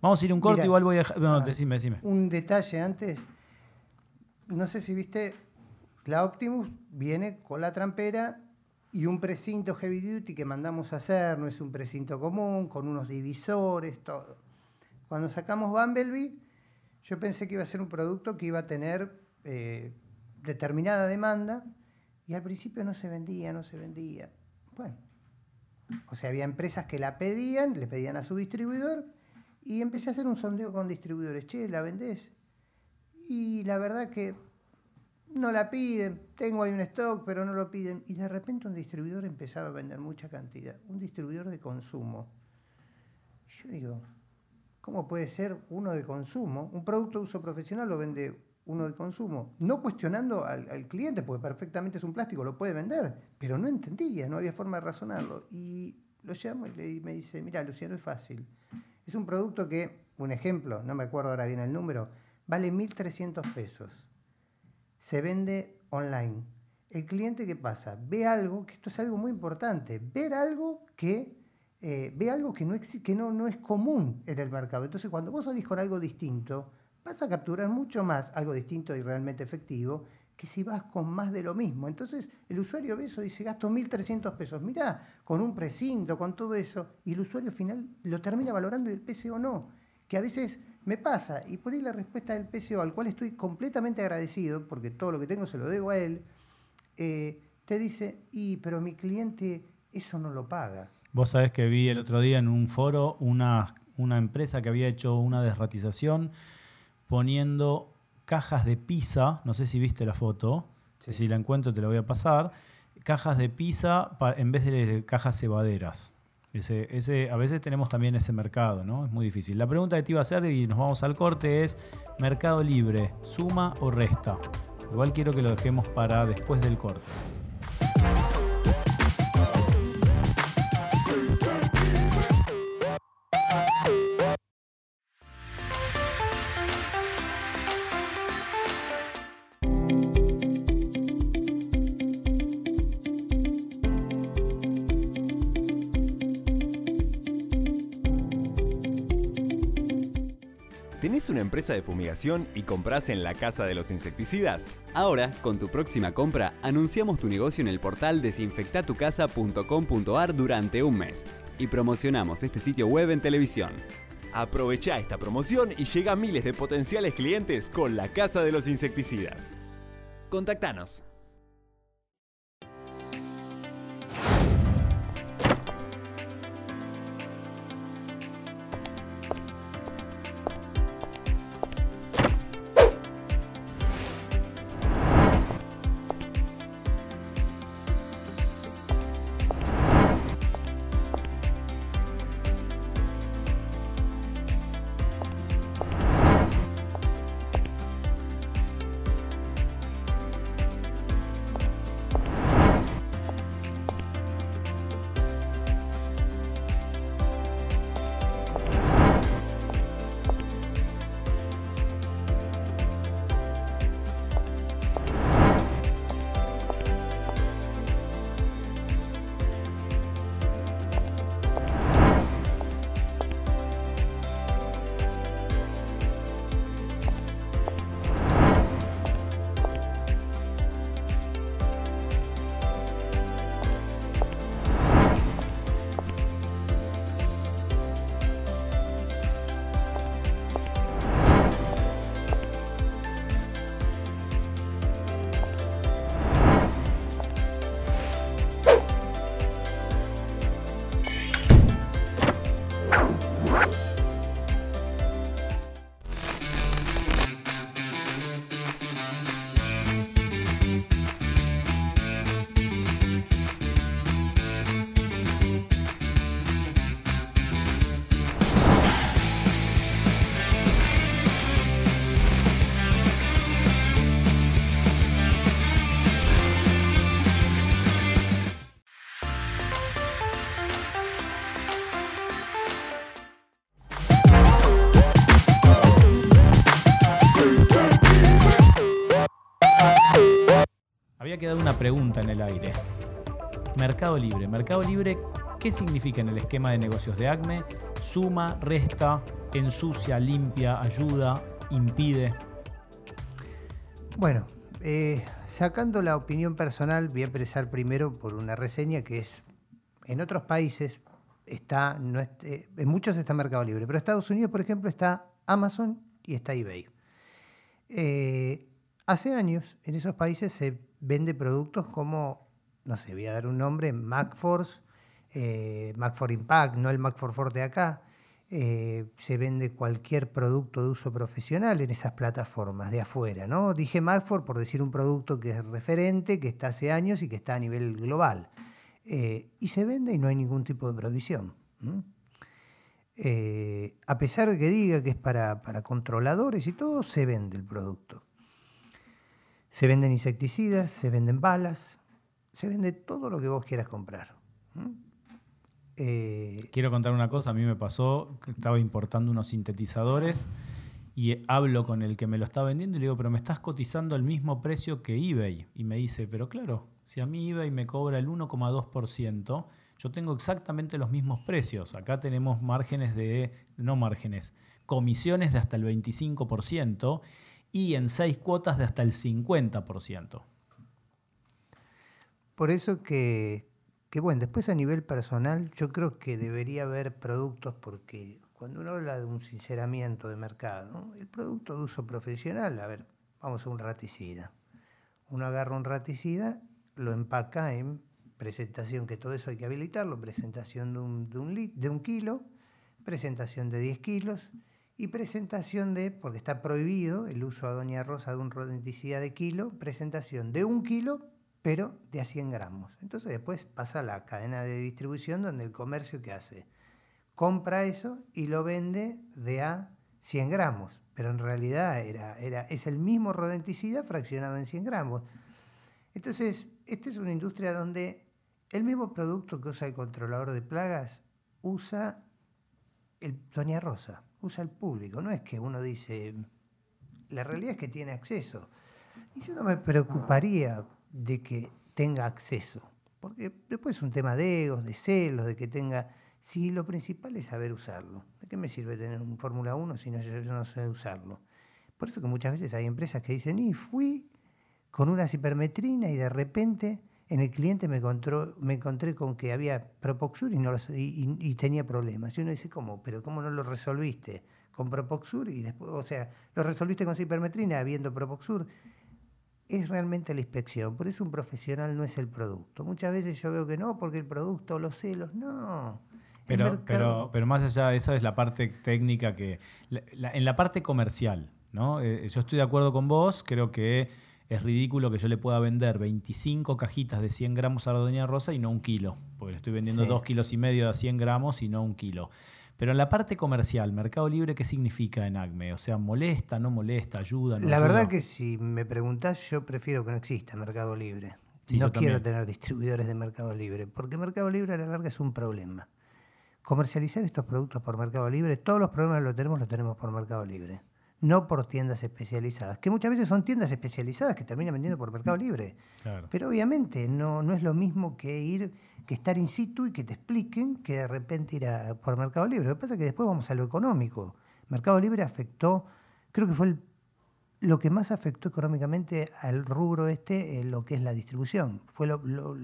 Vamos a ir un corte, igual voy a... No, ah, decime, decime. Un detalle antes no sé si viste, la Optimus viene con la trampera y un precinto heavy duty que mandamos a hacer, no es un precinto común, con unos divisores, todo. Cuando sacamos Bumblebee, yo pensé que iba a ser un producto que iba a tener eh, determinada demanda y al principio no se vendía, no se vendía. Bueno, o sea, había empresas que la pedían, le pedían a su distribuidor y empecé a hacer un sondeo con distribuidores. Che, ¿la vendés? Y la verdad que no la piden, tengo ahí un stock, pero no lo piden. Y de repente un distribuidor empezaba a vender mucha cantidad, un distribuidor de consumo. Yo digo, ¿cómo puede ser uno de consumo? Un producto de uso profesional lo vende uno de consumo. No cuestionando al, cliente, porque perfectamente es un plástico, lo puede vender, pero no entendía, no había forma de razonarlo. Y lo llamo y me dice, mira, Luciano, es fácil. Es un producto que, un ejemplo, no me acuerdo ahora bien el número, vale 1.300 pesos. Se vende online. El cliente, ¿qué pasa? Ve algo, que esto es algo muy importante, ver algo que, eh, ve algo que, no, que no, no es común en el mercado. Entonces, cuando vos salís con algo distinto, vas a capturar mucho más algo distinto y realmente efectivo que si vas con más de lo mismo. Entonces el usuario ve eso y dice, gasto 1.300 pesos, mirá, con un precinto, con todo eso, y el usuario final lo termina valorando y el PCO no, que a veces me pasa, y por ahí la respuesta del PCO, al cual estoy completamente agradecido, porque todo lo que tengo se lo debo a él, eh, te dice, y pero mi cliente eso no lo paga. Vos sabés que vi el otro día en un foro una, una empresa que había hecho una desratización poniendo cajas de pizza, no sé si viste la foto, si la encuentro te la voy a pasar, cajas de pizza en vez de cajas cebaderas. Ese, a veces tenemos también ese mercado, ¿no? Es muy difícil. La pregunta que te iba a hacer, y nos vamos al corte, es, ¿mercado libre, suma o resta? Igual quiero que lo dejemos para después del corte. De fumigación y compras en la casa de los insecticidas? Ahora, con tu próxima compra, anunciamos tu negocio en el portal desinfectatucasa.com.ar durante un mes y promocionamos este sitio web en televisión. Aprovecha esta promoción y llega a miles de potenciales clientes con la Casa de los Insecticidas. Contactanos. Una pregunta en el aire. Mercado Libre. Mercado Libre, ¿qué significa en el esquema de negocios de ACME? Suma, resta, ensucia, limpia, ayuda, impide. Bueno, eh, sacando la opinión personal, voy a empezar primero por una reseña que es, en otros países está, eh, en muchos está Mercado Libre, pero en Estados Unidos, por ejemplo, está Amazon y está eBay. Eh, hace años en esos países se vende productos como, no sé, voy a dar un nombre, MacForce, eh, MacFor Impact, no el MacFor Forte acá. eh, se vende cualquier producto de uso profesional en esas plataformas de afuera, ¿no? Dije MacFor por decir un producto que es referente, que está hace años y que está a nivel global. Eh, y se vende y no hay ningún tipo de provisión. Eh, a pesar de que diga que es para, para controladores y todo, se vende el producto. Se venden insecticidas, se venden balas, se vende todo lo que vos quieras comprar. Eh, Quiero contar una cosa, a mí me pasó estaba importando unos sintetizadores y hablo con el que me lo está vendiendo y le digo, pero me estás cotizando al mismo precio que eBay. Y me dice, pero claro, si a mí eBay me cobra el 1,2%, yo tengo exactamente los mismos precios. Acá tenemos márgenes de, no márgenes, comisiones de hasta el 25% y en seis cuotas de hasta el 50%. Por eso que, que, bueno, después a nivel personal, yo creo que debería haber productos, porque cuando uno habla de un sinceramiento de mercado, el producto de uso profesional, a ver, vamos a un raticida. Uno agarra un raticida, lo empaca en presentación, que todo eso hay que habilitarlo, presentación de un, de un, de un kilo, presentación de 10 kilos y presentación de, porque está prohibido el uso a Doña Rosa de un rodenticida de kilo, presentación de un kilo pero de a 100 gramos. Entonces después pasa a la cadena de distribución donde el comercio que hace compra eso y lo vende de a 100 gramos, pero en realidad era, era, es el mismo rodenticida fraccionado en 100 gramos. Entonces, esta es una industria donde el mismo producto que usa el controlador de plagas usa el Doña Rosa, usa el público. No es que uno dice, la realidad es que tiene acceso. Y yo no me preocuparía de que tenga acceso. Porque después es un tema de egos, de celos, de que tenga... Si lo principal es saber usarlo. ¿De qué me sirve tener un Fórmula 1 si no, yo, no sé usarlo? Por eso que muchas veces hay empresas que dicen, y fui con una cipermetrina y de repente en el cliente me, me encontré con que había Propoxur y, no y, tenía problemas. Y uno dice, ¿cómo? ¿Pero cómo no lo resolviste? Con Propoxur y después, o sea, lo resolviste con cipermetrina habiendo Propoxur. Es realmente la inspección, por eso un profesional no es el producto. Muchas veces yo veo que no, porque el producto, los celos, no. Pero, pero, pero más allá de eso es la parte técnica que... en la parte comercial, ¿no? Eh, yo estoy de acuerdo con vos, creo que es ridículo que yo le pueda vender 25 cajitas de 100 gramos a la Doña Rosa y no un kilo, porque le estoy vendiendo 2 kilos y medio de 100 gramos y no un kilo. Pero en la parte comercial, Mercado Libre, ¿qué significa en ACME? O sea, ¿molesta, no molesta, ayuda? No la verdad que si me preguntás, yo prefiero que no exista Mercado Libre. no quiero tener distribuidores de Mercado Libre, porque Mercado Libre a la larga es un problema. Comercializar estos productos por Mercado Libre, todos los problemas que lo tenemos, los tenemos por Mercado Libre no por tiendas especializadas, que muchas veces son tiendas especializadas que terminan vendiendo por Mercado Libre. Pero obviamente no, no es lo mismo que ir, que estar in situ y que te expliquen que de repente ir a, por Mercado Libre. Lo que pasa es que después vamos a lo económico. Mercado Libre afectó, creo que fue lo que más afectó económicamente al rubro este, lo que es la distribución. Fue lo lo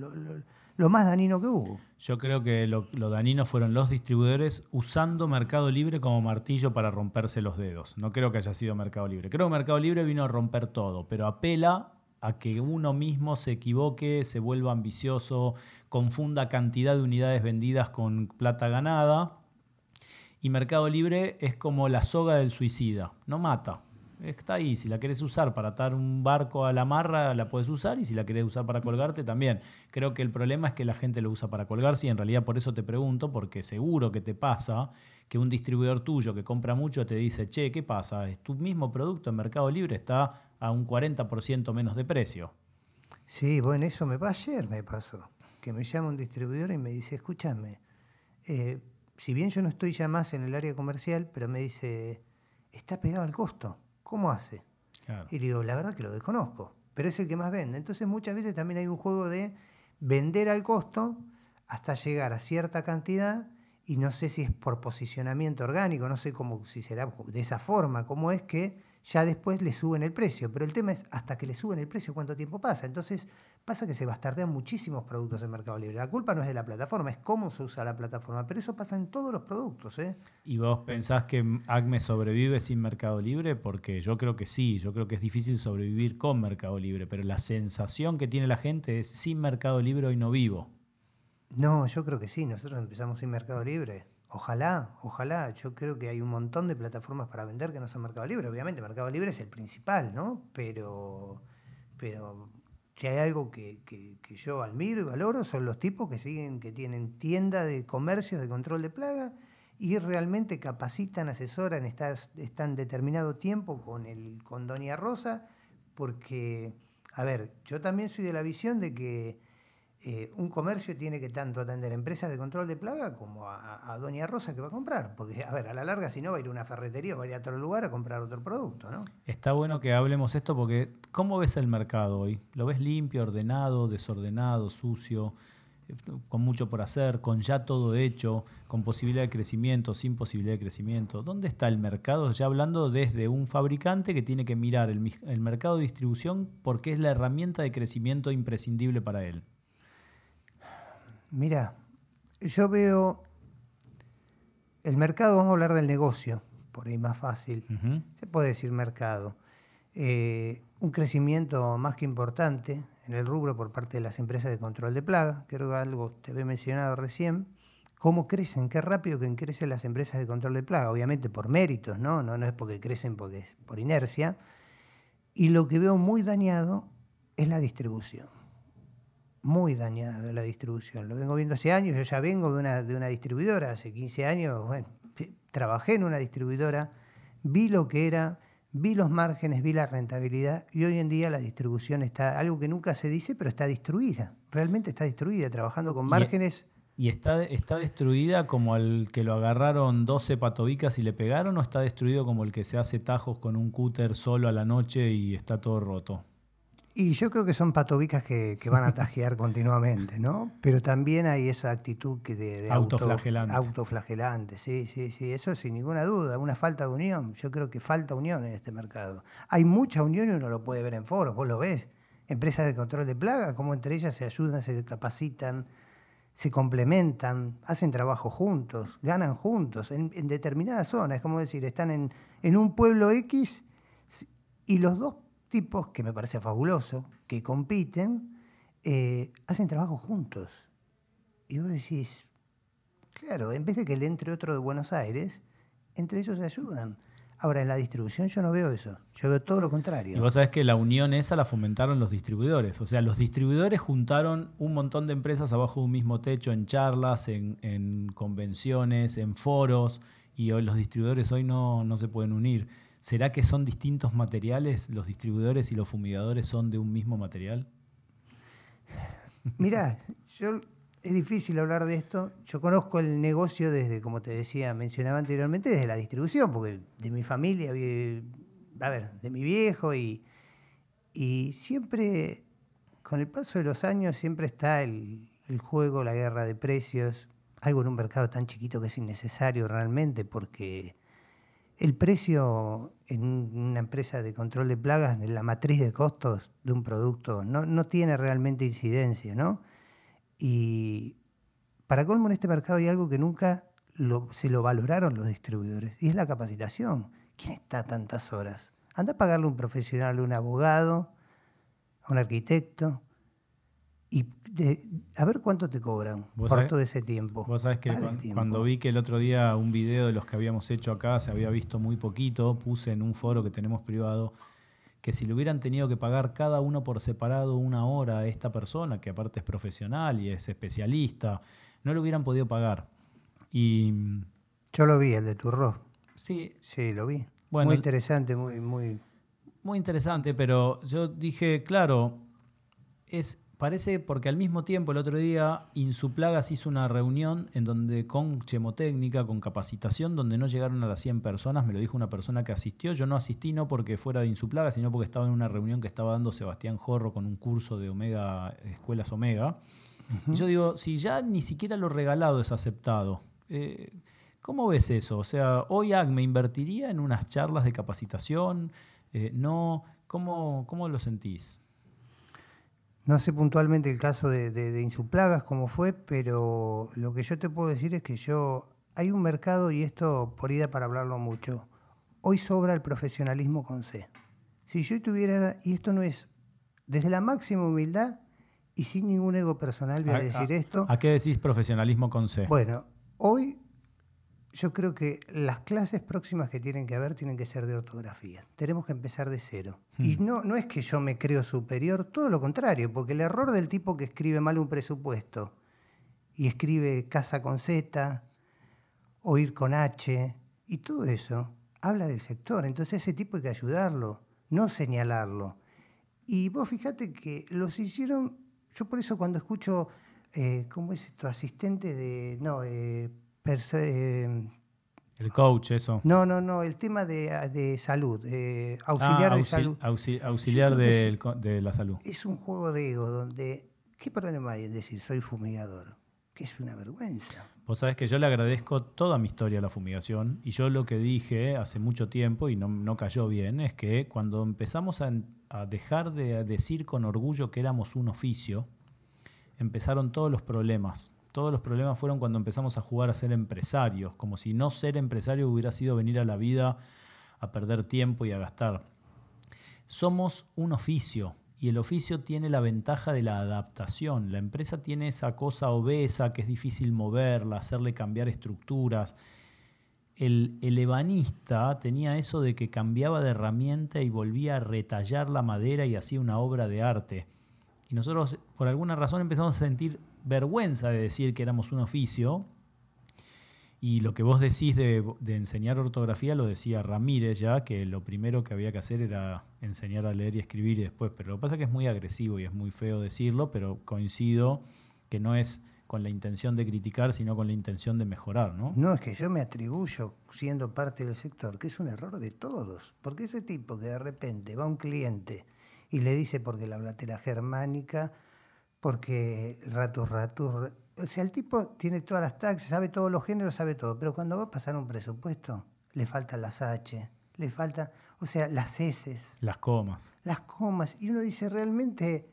más danino que hubo. Yo creo que lo, lo, fueron los distribuidores usando Mercado Libre como martillo para romperse los dedos. No creo que haya sido Mercado Libre. Creo que Mercado Libre vino a romper todo, pero apela a que uno mismo se equivoque, se vuelva ambicioso, confunda cantidad de unidades vendidas con plata ganada. Y Mercado Libre es como la soga del suicida, no mata, está ahí. Si la querés usar para atar un barco a la marra, la puedes usar. Y si la querés usar para colgarte, también. Creo que el problema es que la gente lo usa para colgarse. Y en realidad por eso te pregunto, porque seguro que te pasa que un distribuidor tuyo que compra mucho te dice, che, ¿qué pasa? Es tu mismo producto en Mercado Libre está a un 40% menos de precio. Sí, bueno, eso me pasó ayer, me pasó. Que me llama un distribuidor y me dice, escúchame, eh, si bien yo no estoy ya más en el área comercial, pero me dice, está pegado al costo. ¿Cómo hace? Y digo, la verdad que lo desconozco, pero es el que más vende. Entonces muchas veces también hay un juego de vender al costo hasta llegar a cierta cantidad y no sé si es por posicionamiento orgánico, no sé cómo si será de esa forma, cómo es que ya después le suben el precio. Pero el tema es hasta que le suben el precio, cuánto tiempo pasa. Entonces pasa que se bastardean muchísimos productos en Mercado Libre. La culpa no es de la plataforma, es cómo se usa la plataforma. Pero eso pasa en todos los productos. ¿eh? ¿Y vos pensás que ACME sobrevive sin Mercado Libre? Porque yo creo que sí, yo creo que es difícil sobrevivir con Mercado Libre, pero la sensación que tiene la gente es sin Mercado Libre hoy no vivo. No, yo creo que sí, nosotros empezamos sin Mercado Libre. Ojalá, ojalá. Yo creo que hay un montón de plataformas para vender que no son Mercado Libre. Obviamente, Mercado Libre es el principal, ¿no? Pero, pero si hay algo que, yo admiro y valoro, son los tipos que siguen, que tienen tienda de comercios de control de plaga y realmente capacitan, asesoran, están, están determinado tiempo con, el, con Doña Rosa, porque, a ver, yo también soy de la visión de que eh, un comercio tiene que tanto atender empresas de control de plaga como a, Doña Rosa que va a comprar. Porque, a ver, a la larga, si no, va a ir a una ferretería o va a ir a otro lugar a comprar otro producto, ¿no? Está bueno que hablemos esto porque, ¿cómo ves el mercado hoy? ¿Lo ves limpio, ordenado, desordenado, sucio? con mucho por hacer, con ya todo hecho, con posibilidad de crecimiento, sin posibilidad de crecimiento. ¿Dónde está el mercado? Ya hablando desde un fabricante que tiene que mirar el mercado de distribución porque es la herramienta de crecimiento imprescindible para él. Mira, yo veo el mercado, vamos a hablar del negocio, por ahí más fácil. Se puede decir mercado. Eh, un crecimiento más que importante en el rubro por parte de las empresas de control de plaga. Creo que algo te había mencionado recién. ¿Cómo crecen? Qué rápido que crecen las empresas de control de plaga. Obviamente por méritos, ¿no? No, no es porque crecen porque es por inercia. Y lo que veo muy dañado es la distribución muy dañada la distribución. Lo vengo viendo hace años, yo ya vengo de una, de una distribuidora, hace 15 años, bueno, trabajé en una distribuidora, vi lo que era, vi los márgenes, vi la rentabilidad y hoy en día la distribución está, algo que nunca se dice, pero está destruida, realmente está destruida, trabajando con márgenes... ¿Y está, está destruida como el que lo agarraron 12 patobicas y le pegaron o está destruido como el que se hace tajos con un cúter solo a la noche y está todo roto? Y yo creo que son patobicas que, que van a tajear continuamente, ¿no? Pero también hay esa actitud que de, de auto- Autoflagelante. autoflagelante, sí, sí, sí, eso sin ninguna duda, una falta de unión. Yo creo que falta unión en este mercado. Hay mucha unión y uno lo puede ver en foros, vos lo ves. Empresas de control de plaga, como entre ellas se ayudan, se capacitan, se complementan, hacen trabajo juntos, ganan juntos en, en determinadas zonas. Es como decir, están en, en un pueblo X y los dos tipos, que me parece fabuloso, que compiten, eh, hacen trabajo juntos. Y vos decís, claro, en vez de que le entre otro de Buenos Aires, entre ellos se ayudan. Ahora, en la distribución yo no veo eso, yo veo todo lo contrario. Y vos sabés que la unión esa la fomentaron los distribuidores. O sea, los distribuidores juntaron un montón de empresas abajo de un mismo techo en charlas, en, en convenciones, en foros, y hoy los distribuidores hoy no, no se pueden unir. ¿Será que son distintos materiales? ¿Los distribuidores y los fumigadores son de un mismo material? Mirá, yo es difícil hablar de esto. Yo conozco el negocio desde, como te decía, mencionaba anteriormente, desde la distribución, porque de mi familia, a ver, de mi viejo y, y siempre, con el paso de los años, siempre está el, el juego, la guerra de precios, algo en un mercado tan chiquito que es innecesario realmente, porque el precio en un- una empresa de control de plagas, en la matriz de costos de un producto, no, no tiene realmente incidencia, ¿no? Y para colmo en este mercado hay algo que nunca se lo valoraron los distribuidores, y es la capacitación. ¿Quién está tantas horas? Anda a pagarle a un profesional, a un abogado, a un arquitecto, de- a ver cuánto te cobran ¿Vos por sabés- todo ese tiempo. Vos sabés que tiempo. cuando vi que el otro día un video de los que habíamos hecho acá se había visto muy poquito, puse en un foro que tenemos privado que si le hubieran tenido que pagar cada uno por separado una hora a esta persona, que aparte es profesional y es especialista, no lo hubieran podido pagar. Y Yo lo vi, el de Turró. sí, Sí, lo vi. Bueno, muy interesante, muy, muy. Muy interesante, pero yo dije, claro, es parece porque al mismo tiempo el otro día Insuplagas hizo una reunión en donde con chemotécnica, con capacitación, donde no llegaron a las 100 personas, me lo dijo una persona que asistió, yo no asistí no porque fuera de Insuplagas, sino porque estaba en una reunión que estaba dando Sebastián Jorro con un curso de Omega, Escuelas Omega. Y yo digo, si ya ni siquiera lo regalado es aceptado, eh, ¿cómo ves eso? O sea, hoy ACME invertiría en unas charlas de capacitación, eh, no, ¿cómo, ¿cómo lo sentís? No sé puntualmente el caso de, de, de Insuplagas, cómo fue, pero lo que yo te puedo decir es que yo. Hay un mercado, y esto por ida para hablarlo mucho. Hoy sobra el profesionalismo con C. Si yo tuviera. Y esto no es. Desde la máxima humildad y sin ningún ego personal voy a, decir esto. ¿A qué decís profesionalismo con C? Bueno, hoy yo creo que las clases próximas que tienen que haber tienen que ser de ortografía. Tenemos que empezar de cero. Y no, no es que yo me creo superior, todo lo contrario, porque el error del tipo que escribe mal un presupuesto y escribe casa con Z o ir con H y todo eso habla del sector. Entonces ese tipo hay que ayudarlo, no señalarlo. Y vos fíjate que los hicieron, yo por eso cuando escucho, eh, ¿cómo es esto? Asistente de, no, eh, El coach, eso. no, no, no, el tema de, de salud, eh, auxiliar Ah, de salud. auxil- auxiliar de la salud. Es un juego de ego donde, ¿qué problema hay en decir soy fumigador? Que es una vergüenza. Vos sabés que yo le agradezco toda mi historia a la fumigación y yo lo que dije hace mucho tiempo y no, no cayó bien es que cuando empezamos a, a dejar de decir con orgullo que éramos un oficio, empezaron todos los problemas. Todos los problemas fueron cuando empezamos a jugar a ser empresarios, como si no ser empresario hubiera sido venir a la vida a perder tiempo y a gastar. Somos un oficio y el oficio tiene la ventaja de la adaptación. La empresa tiene esa cosa obesa que es difícil moverla, hacerle cambiar estructuras. El, el ebanista tenía eso de que cambiaba de herramienta y volvía a retallar la madera y hacía una obra de arte. Y nosotros, por alguna razón, empezamos a sentir vergüenza de decir que éramos un oficio. Y lo que vos decís de, enseñar ortografía lo decía Ramírez ya, que lo primero que había que hacer era enseñar a leer y escribir y después. Pero lo que pasa es que es muy agresivo y es muy feo decirlo, pero coincido que no es con la intención de criticar, sino con la intención de mejorar, ¿no? No, es que yo me atribuyo, siendo parte del sector, que es un error de todos. Porque ese tipo que de repente va a un cliente Y le dice porque la blatera germánica, porque ratus, ratus. O sea, el tipo tiene todas las taxas, sabe todos los géneros, sabe todo. Pero cuando va a pasar un presupuesto, le faltan las H, le falta, o sea, las S. Las comas. Las comas. Y uno dice realmente.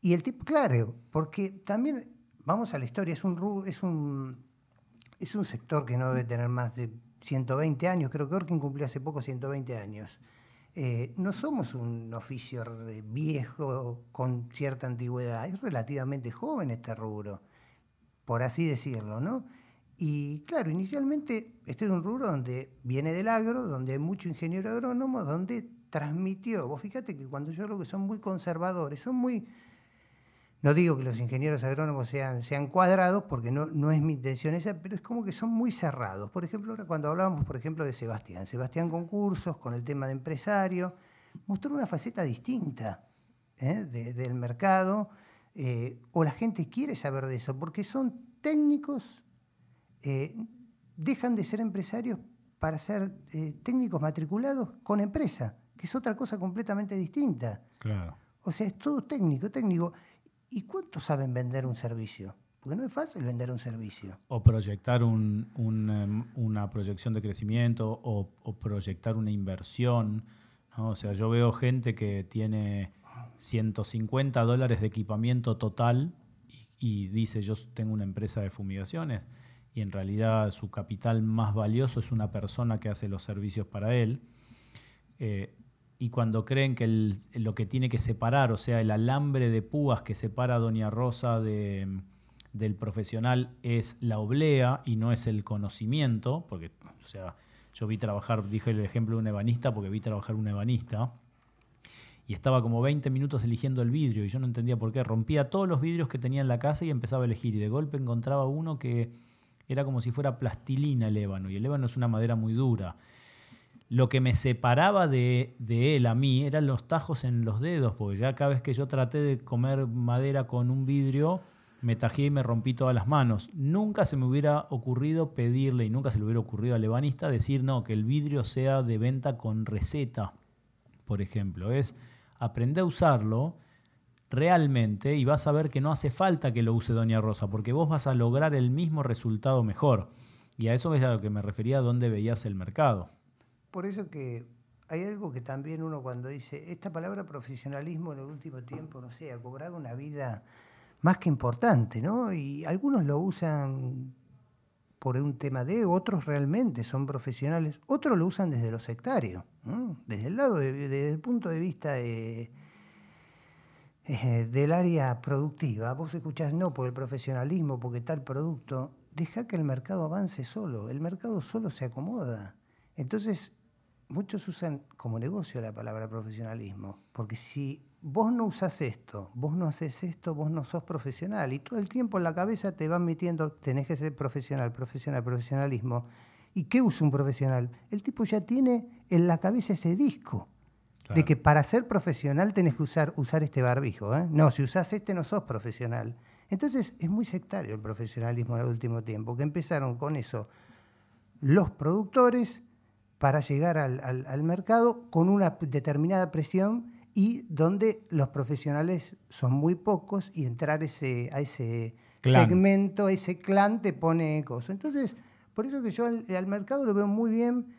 Y el tipo, claro, porque también, vamos a la historia, es un, es un, es un sector que no debe tener más de 120 años, creo que Orkin cumplió hace poco 120 años. Eh, no somos un oficio viejo con cierta antigüedad, es relativamente joven este rubro, por así decirlo, ¿no? Y claro, inicialmente este es un rubro donde viene del agro, donde hay mucho ingeniero agrónomo, donde transmitió. Vos fíjate que cuando yo creo que son muy conservadores, son muy no digo que los ingenieros agrónomos sean, sean cuadrados, porque no, no es mi intención esa, pero es como que son muy cerrados. Por ejemplo, ahora cuando hablábamos, por ejemplo, de Sebastián, Sebastián con cursos, con el tema de empresario, mostró una faceta distinta ¿eh? del mercado, eh, o la gente quiere saber de eso, porque son técnicos, eh, dejan de ser empresarios para ser técnicos matriculados con empresa, que es otra cosa completamente distinta. Claro. O sea, es todo técnico, técnico. ¿Y cuántos saben vender un servicio? Porque no es fácil vender un servicio. O proyectar em, una proyección de crecimiento o, proyectar una inversión. O sea, yo veo gente que tiene 150 dólares de equipamiento total y, dice yo tengo una empresa de fumigaciones y en realidad su capital más valioso es una persona que hace los servicios para él. Eh, y cuando creen que lo que tiene que separar, o sea, el alambre de púas que separa a Doña Rosa del profesional es la oblea y no es el conocimiento, porque, o sea, yo vi trabajar, dije el ejemplo de un ebanista porque vi trabajar un ebanista y estaba como 20 minutos eligiendo el vidrio y yo no entendía por qué. Rompía todos los vidrios que tenía en la casa y empezaba a elegir y de golpe encontraba uno que era como si fuera plastilina el ébano y el ébano es una madera muy dura lo que me separaba de, él a mí eran los tajos en los dedos, porque ya cada vez que yo traté de comer madera con un vidrio, me tajé y me rompí todas las manos. Nunca se me hubiera ocurrido pedirle, y nunca se le hubiera ocurrido al ebanista, decir no, que el vidrio sea de venta con receta, por ejemplo. Es aprender a usarlo realmente y vas a ver que no hace falta que lo use Doña Rosa, porque vos vas a lograr el mismo resultado mejor. Y a eso es a lo que me refería, donde veías el mercado por eso que hay algo que también uno cuando dice, esta palabra profesionalismo en el último tiempo, no sé, ha cobrado una vida más que importante, ¿no? Y algunos lo usan por un tema de, otros realmente son profesionales, otros lo usan desde lo sectario, desde el lado, desde el punto de vista de, eh, del área productiva. Vos escuchás, no, por el profesionalismo, porque tal producto, deja que el mercado avance solo, el mercado solo se acomoda. Entonces, muchos usan como negocio la palabra profesionalismo, porque si vos no usás esto, vos no haces esto, vos no sos profesional, y todo el tiempo en la cabeza te van metiendo, tenés que ser profesional, profesional, profesionalismo. ¿Y qué usa un profesional? El tipo ya tiene en la cabeza ese disco. De que para ser profesional tenés que usar, usar este barbijo. ¿eh? No, si usás este no sos profesional. Entonces es muy sectario el profesionalismo en el último tiempo, que empezaron con eso los productores, para llegar al, mercado con una determinada presión y donde los profesionales son muy pocos y entrar ese, a ese segmento, a ese clan te pone cosas. Entonces, por eso que yo al, mercado lo veo muy bien,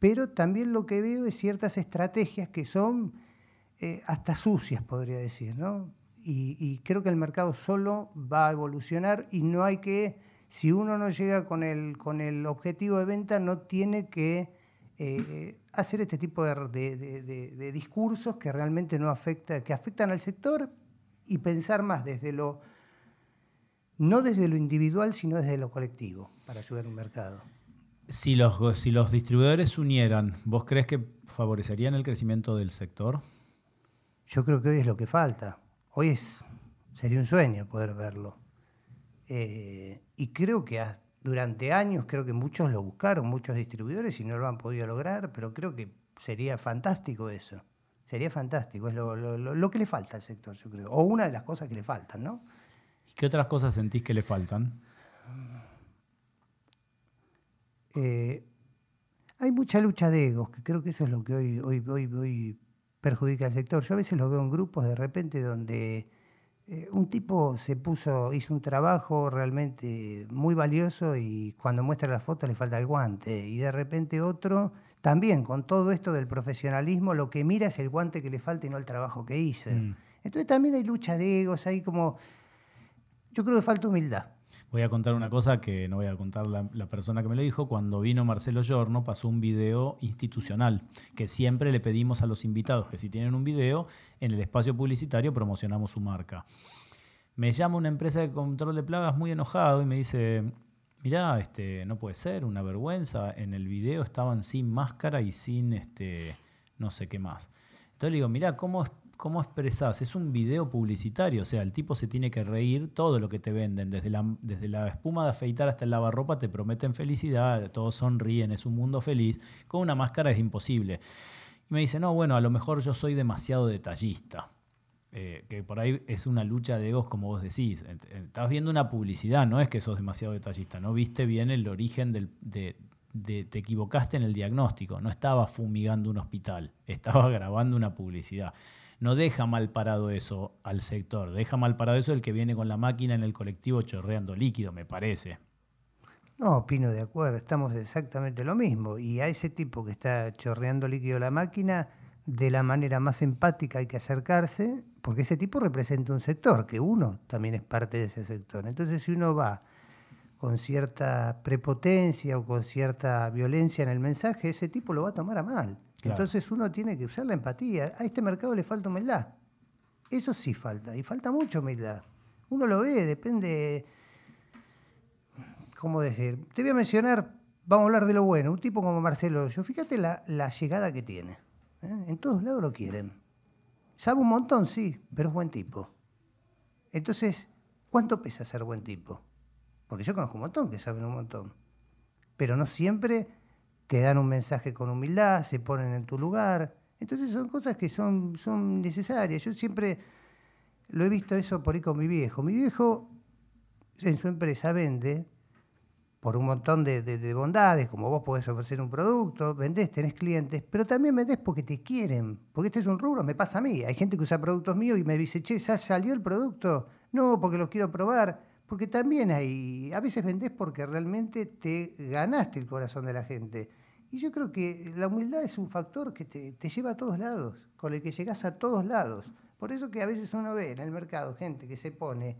pero también lo que veo es ciertas estrategias que son eh, hasta sucias, podría decir, ¿no? Y, y, creo que el mercado solo va a evolucionar y no hay que, si uno no llega con el, con el objetivo de venta, no tiene que eh, hacer este tipo de, discursos que realmente no afecta, que afectan al sector y pensar más desde lo, no desde lo individual, sino desde lo colectivo, para ayudar un mercado. Si los, si los distribuidores se unieran, ¿vos crees que favorecerían el crecimiento del sector? Yo creo que hoy es lo que falta. Hoy es, sería un sueño poder verlo. Eh, y creo que durante años creo que muchos lo buscaron, muchos distribuidores y no lo han podido lograr, pero creo que sería fantástico eso. Sería fantástico, es lo, que le falta al sector, yo creo. O una de las cosas que le faltan, ¿no? ¿Y qué otras cosas sentís que le faltan? Eh, hay mucha lucha de egos, que creo que eso es lo que hoy, hoy, hoy, hoy perjudica al sector. Yo a veces lo veo en grupos de repente donde eh, un tipo se puso, hizo un trabajo realmente muy valioso y cuando muestra la foto le falta el guante. Y de repente otro, también con todo esto del profesionalismo, lo que mira es el guante que le falta y no el trabajo que hice. Mm. Entonces también hay lucha de egos, hay como... Yo creo que falta humildad. Voy a contar una cosa que no voy a contar la, persona que me lo dijo. Cuando vino Marcelo Giorno pasó un video institucional que siempre le pedimos a los invitados que si tienen un video, en el espacio publicitario promocionamos su marca. Me llama una empresa de control de plagas muy enojado y me dice, mirá, este, no puede ser, una vergüenza. En el video estaban sin máscara y sin este, no sé qué más. Entonces le digo, mirá, ¿cómo cómo expresás. Es un video publicitario, o sea, el tipo se tiene que reír todo lo que te venden, desde la, desde la espuma de afeitar hasta el lavarropa te prometen felicidad, todos sonríen, es un mundo feliz. Con una máscara es imposible. Y me dice, no, bueno, a lo mejor yo soy demasiado detallista. Eh, que por ahí es una lucha de egos, como vos decís. Estás viendo una publicidad, no es que sos demasiado detallista, no viste bien el origen del, de, de, te equivocaste en el diagnóstico, no estaba fumigando un hospital, estaba grabando una publicidad no deja mal parado eso al sector, deja mal parado eso el que viene con la máquina en el colectivo chorreando líquido, me parece. No, opino de acuerdo, estamos exactamente lo mismo. Y a ese tipo que está chorreando líquido la máquina, de la manera más empática hay que acercarse, porque ese tipo representa un sector, que uno también es parte de ese sector. Entonces, si uno va con cierta prepotencia o con cierta violencia en el mensaje, ese tipo lo va a tomar a mal. Entonces uno tiene que usar la empatía. A este mercado le falta humildad. Eso sí falta, y falta mucha humildad. Uno lo ve, depende, ¿cómo decir? Te voy a mencionar, vamos a hablar de lo bueno, un tipo como Marcelo yo fíjate la, llegada que tiene. ¿eh? En todos lados lo quieren. Sabe un montón, sí, pero es buen tipo. Entonces, ¿cuánto pesa ser buen tipo? Porque yo conozco un montón que saben un montón. Pero no siempre te dan un mensaje con humildad, se ponen en tu lugar. Entonces son cosas que son, son necesarias. Yo siempre lo he visto eso por ahí con mi viejo. Mi viejo en su empresa vende por un montón de, bondades, como vos podés ofrecer un producto, vendés, tenés clientes, pero también vendés porque te quieren, porque este es un rubro, me pasa a mí. Hay gente que usa productos míos y me dice, che, ¿ya salió el producto? No, porque lo quiero probar. Porque también hay, a veces vendés porque realmente te ganaste el corazón de la gente. Y yo creo que la humildad es un factor que te, lleva a todos lados, con el que llegas a todos lados. Por eso que a veces uno ve en el mercado gente que se pone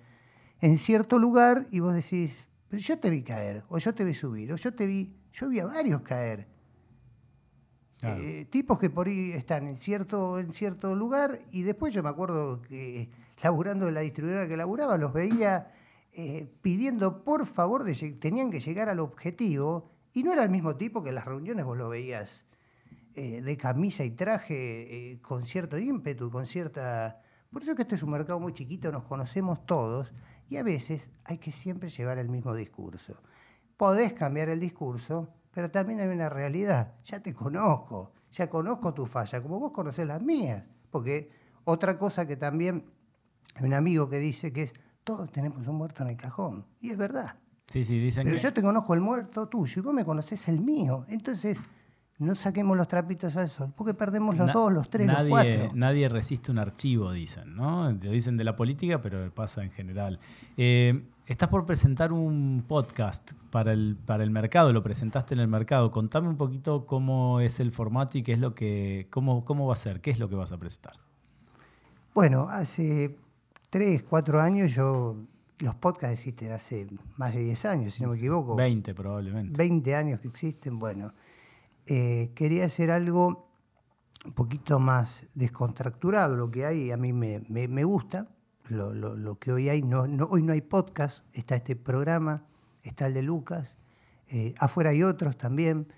en cierto lugar y vos decís, pero yo te vi caer, o yo te vi subir, o yo te vi, yo vi a varios caer. Eh, tipos que por ahí están en cierto, en cierto lugar y después yo me acuerdo que laburando en la distribuidora que laburaba, los veía eh, pidiendo por favor, de, tenían que llegar al objetivo y no era el mismo tipo que en las reuniones vos lo veías eh, de camisa y traje eh, con cierto ímpetu, con cierta... Por eso que este es un mercado muy chiquito, nos conocemos todos y a veces hay que siempre llevar el mismo discurso. Podés cambiar el discurso, pero también hay una realidad. Ya te conozco, ya conozco tu falla, como vos conocés las mías. Porque otra cosa que también hay un amigo que dice que es, todos tenemos un muerto en el cajón. Y es verdad. Sí, sí, dicen Pero yo te conozco el muerto tuyo y vos me conocés el mío. Entonces, no saquemos los trapitos al sol, porque perdemos los dos, los tres, nadie, los cuatro. Nadie resiste un archivo, dicen, ¿no? Lo dicen de la política, pero pasa en general. Eh, estás por presentar un podcast para el, para el mercado, lo presentaste en el mercado. Contame un poquito cómo es el formato y qué es lo que, cómo, cómo va a ser, qué es lo que vas a presentar. Bueno, hace tres, cuatro años yo los podcasts existen hace más de 10 años, si no me equivoco. 20 probablemente. 20 años que existen. Bueno, eh, quería hacer algo un poquito más descontracturado, lo que hay a mí me, gusta, lo, que hoy hay. No, hoy no hay podcast, está este programa, está el de Lucas, eh, afuera hay otros también.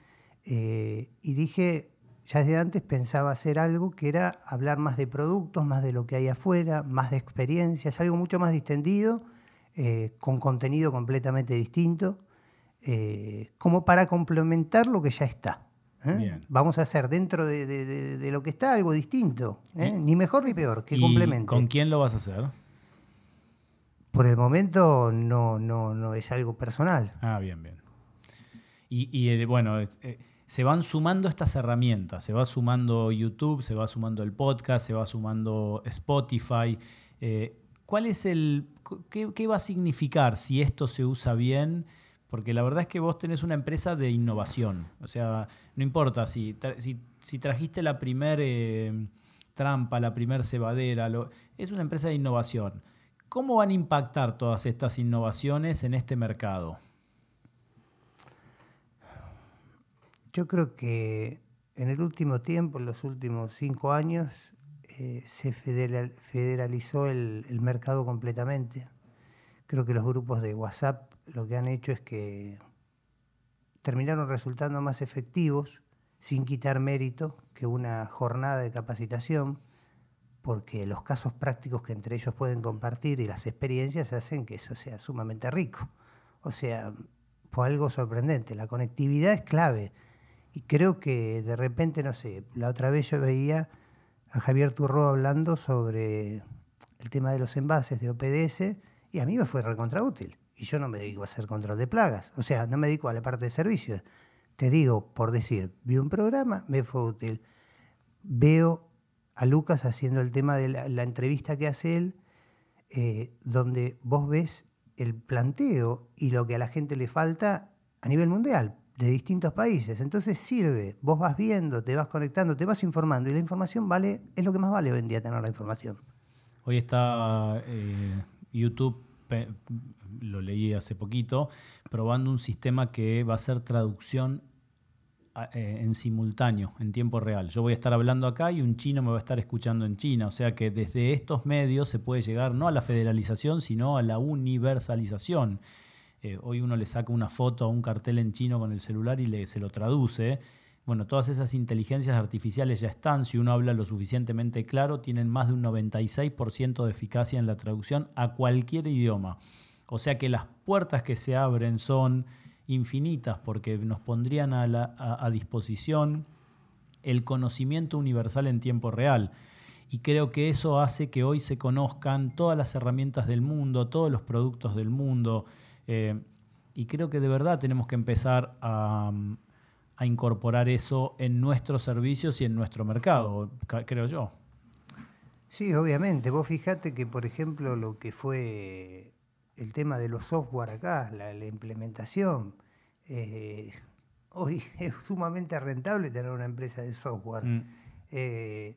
Eh, y dije, ya desde antes pensaba hacer algo que era hablar más de productos, más de lo que hay afuera, más de experiencias, algo mucho más distendido eh, con contenido completamente distinto, eh, como para complementar lo que ya está. ¿eh? Vamos a hacer dentro de, lo que está algo distinto, ni mejor ni peor, que complemente. ¿Con quién lo vas a hacer? Por el momento no, no, no es algo personal. Ah, bien, bien. Y, bueno, se van sumando estas herramientas, se va sumando YouTube, se va sumando el podcast, se va sumando Spotify. ¿Cuál es el, qué, va a significar si esto se usa bien? Porque la verdad es que vos tenés una empresa de innovación. O sea, no importa si, si, trajiste la primer eh, trampa, la primer cebadera, es una empresa de innovación. ¿Cómo van a impactar todas estas innovaciones en este mercado? Yo creo que en el último tiempo, en los últimos cinco años, eh, se federalizó el, mercado completamente. Creo que los grupos de WhatsApp lo que han hecho es que terminaron resultando más efectivos, sin quitar mérito, que una jornada de capacitación, porque los casos prácticos que entre ellos pueden compartir y las experiencias hacen que eso sea sumamente rico. O sea, por algo sorprendente, la conectividad es clave y creo que de repente, no sé, la otra vez yo veía a Javier Turro hablando sobre el tema de los envases de OPDS y a mí me fue recontra útil. Y yo no me dedico a hacer control de plagas, o sea, no me dedico a la parte de servicios. Te digo, por decir, vi un programa, me fue útil. Veo a Lucas haciendo el tema de la, entrevista que hace él, eh, donde vos ves el planteo y lo que a la gente le falta a nivel mundial de distintos países. Entonces sirve, vos vas viendo, te vas conectando, te vas informando y la información vale, es lo que más vale hoy en día tener la información. Hoy está eh, YouTube, lo leí hace poquito, probando un sistema que va a hacer traducción eh, en simultáneo, en tiempo real. Yo voy a estar hablando acá y un chino me va a estar escuchando en China. O sea que desde estos medios se puede llegar no a la federalización, sino a la universalización. Eh, hoy uno le saca una foto a un cartel en chino con el celular y le, se lo traduce. Bueno, todas esas inteligencias artificiales ya están, si uno habla lo suficientemente claro, tienen más de un 96% de eficacia en la traducción a cualquier idioma. O sea que las puertas que se abren son infinitas porque nos pondrían a, a disposición el conocimiento universal en tiempo real y creo que eso hace que hoy se conozcan todas las herramientas del mundo, todos los productos del mundo, eh, y creo que de verdad tenemos que empezar a, incorporar eso en nuestros servicios y en nuestro mercado, creo yo. Sí, obviamente. Vos fijate que, por ejemplo, lo que fue el tema de los software acá, la, implementación, eh, hoy es sumamente rentable tener una empresa de software. Mm. Eh,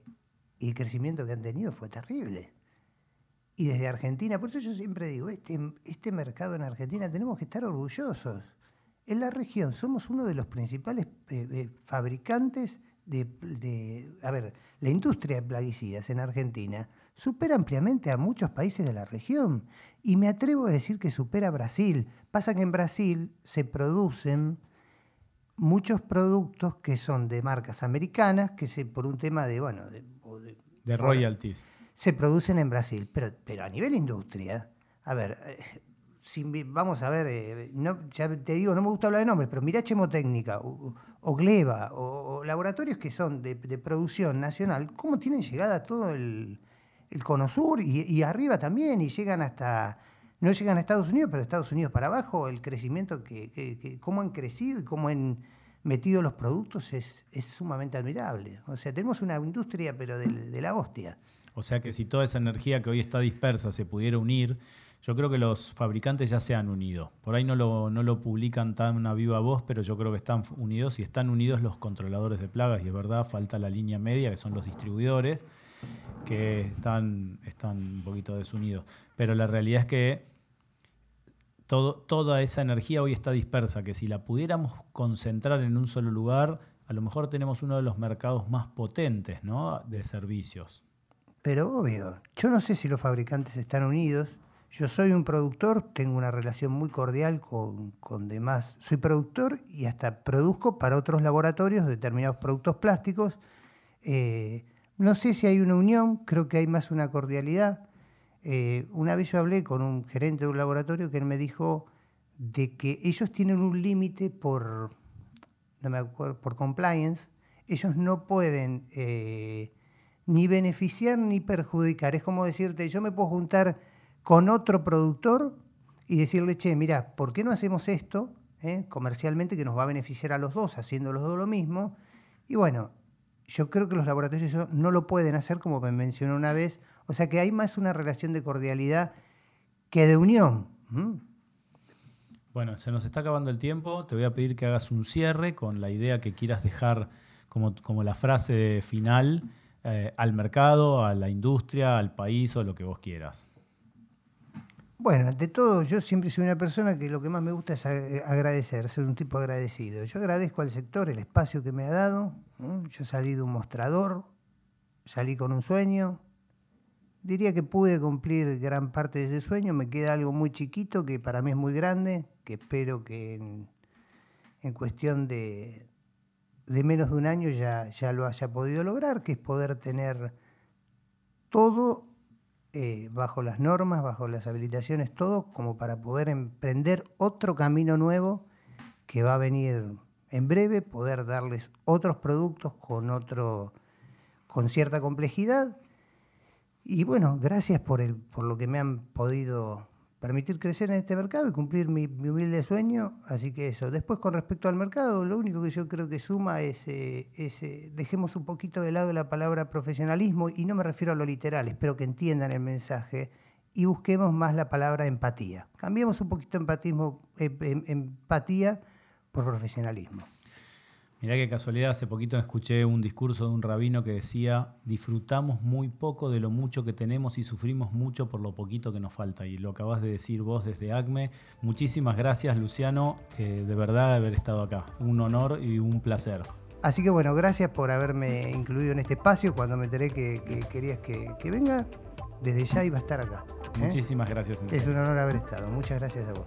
y el crecimiento que han tenido fue terrible y desde Argentina. Por eso yo siempre digo, este, este mercado en Argentina tenemos que estar orgullosos. En la región somos uno de los principales eh, eh, fabricantes de, A ver, la industria de plaguicidas en Argentina supera ampliamente a muchos países de la región. Y me atrevo a decir que supera a Brasil. Pasa que en Brasil se producen muchos productos que son de marcas americanas, que se, por un tema de, bueno, de, de royalties se producen en Brasil. Pero, pero a nivel industria, a ver, eh, si, vamos a ver, eh, no, ya te digo, no me gusta hablar de nombres, pero mira Chemotécnica o, o Gleba o, laboratorios que son de, producción nacional, ¿cómo tienen llegada todo el, el Cono Sur y, arriba también? Y llegan hasta, no llegan a Estados Unidos, pero Estados Unidos para abajo, el crecimiento que, que, cómo han crecido y cómo han metido los productos es, es sumamente admirable. O sea, tenemos una industria, pero de, de la hostia. O sea que si toda esa energía que hoy está dispersa se pudiera unir, yo creo que los fabricantes ya se han unido. Por ahí no lo, no lo publican tan a viva voz, pero yo creo que están unidos y están unidos los controladores de plagas. Y es verdad, falta la línea media, que son los distribuidores, que están, están un poquito desunidos. Pero la realidad es que toda esa energía hoy está dispersa, que si la pudiéramos concentrar en un solo lugar, a lo mejor tenemos uno de los mercados más potentes ¿no? de servicios. Pero obvio, yo no sé si los fabricantes están unidos. Yo soy un productor, tengo una relación muy cordial con, demás. Soy productor y hasta produzco para otros laboratorios determinados productos plásticos. Eh, no sé si hay una unión, creo que hay más una cordialidad. Eh, una vez yo hablé con un gerente de un laboratorio que él me dijo de que ellos tienen un límite por, no me acuerdo, por compliance. Ellos no pueden eh, ni beneficiar ni perjudicar. Es como decirte, yo me puedo juntar con otro productor y decirle, che, mira, ¿por qué no hacemos esto? ¿eh? comercialmente que nos va a beneficiar a los dos, haciendo los dos lo mismo. Y bueno, yo creo que los laboratorios no lo pueden hacer, como me mencionó una vez. O sea que hay más una relación de cordialidad que de unión. Bueno, se nos está acabando el tiempo. Te voy a pedir que hagas un cierre con la idea que quieras dejar como, como la frase final eh, al mercado, a la industria, al país o lo que vos quieras. Bueno, ante todo, yo siempre soy una persona que lo que más me gusta es agradecer, ser un tipo agradecido. Yo agradezco al sector el espacio que me ha dado. Yo salí de un mostrador, salí con un sueño. Diría que pude cumplir gran parte de ese sueño. Me queda algo muy chiquito que para mí es muy grande, que espero que en, cuestión de, de, menos de un año ya, ya lo haya podido lograr, que es poder tener todo eh, bajo las normas, bajo las habilitaciones, todo como para poder emprender otro camino nuevo que va a venir en breve, poder darles otros productos con otro con cierta complejidad. Y bueno, gracias por, el, por lo que me han podido permitir crecer en este mercado y cumplir mi, humilde sueño. Así que eso. Después, con respecto al mercado, lo único que yo creo que suma es, eh, eh, dejemos un poquito de lado la palabra profesionalismo, y no me refiero a lo literal, espero que entiendan el mensaje, y busquemos más la palabra empatía. Cambiemos un poquito empatismo, eh, em, empatía por profesionalismo. Mirá qué casualidad, hace poquito escuché un discurso de un rabino que decía, disfrutamos muy poco de lo mucho que tenemos y sufrimos mucho por lo poquito que nos falta. Y lo acabas de decir vos desde ACME. Muchísimas gracias, Luciano, eh, de verdad de haber estado acá. Un honor y un placer. Así que bueno, gracias por haberme incluido en este espacio. Cuando me enteré que, querías que, venga, desde ya iba a estar acá. ¿eh? Muchísimas gracias. Es un honor haber estado. Muchas gracias a vos.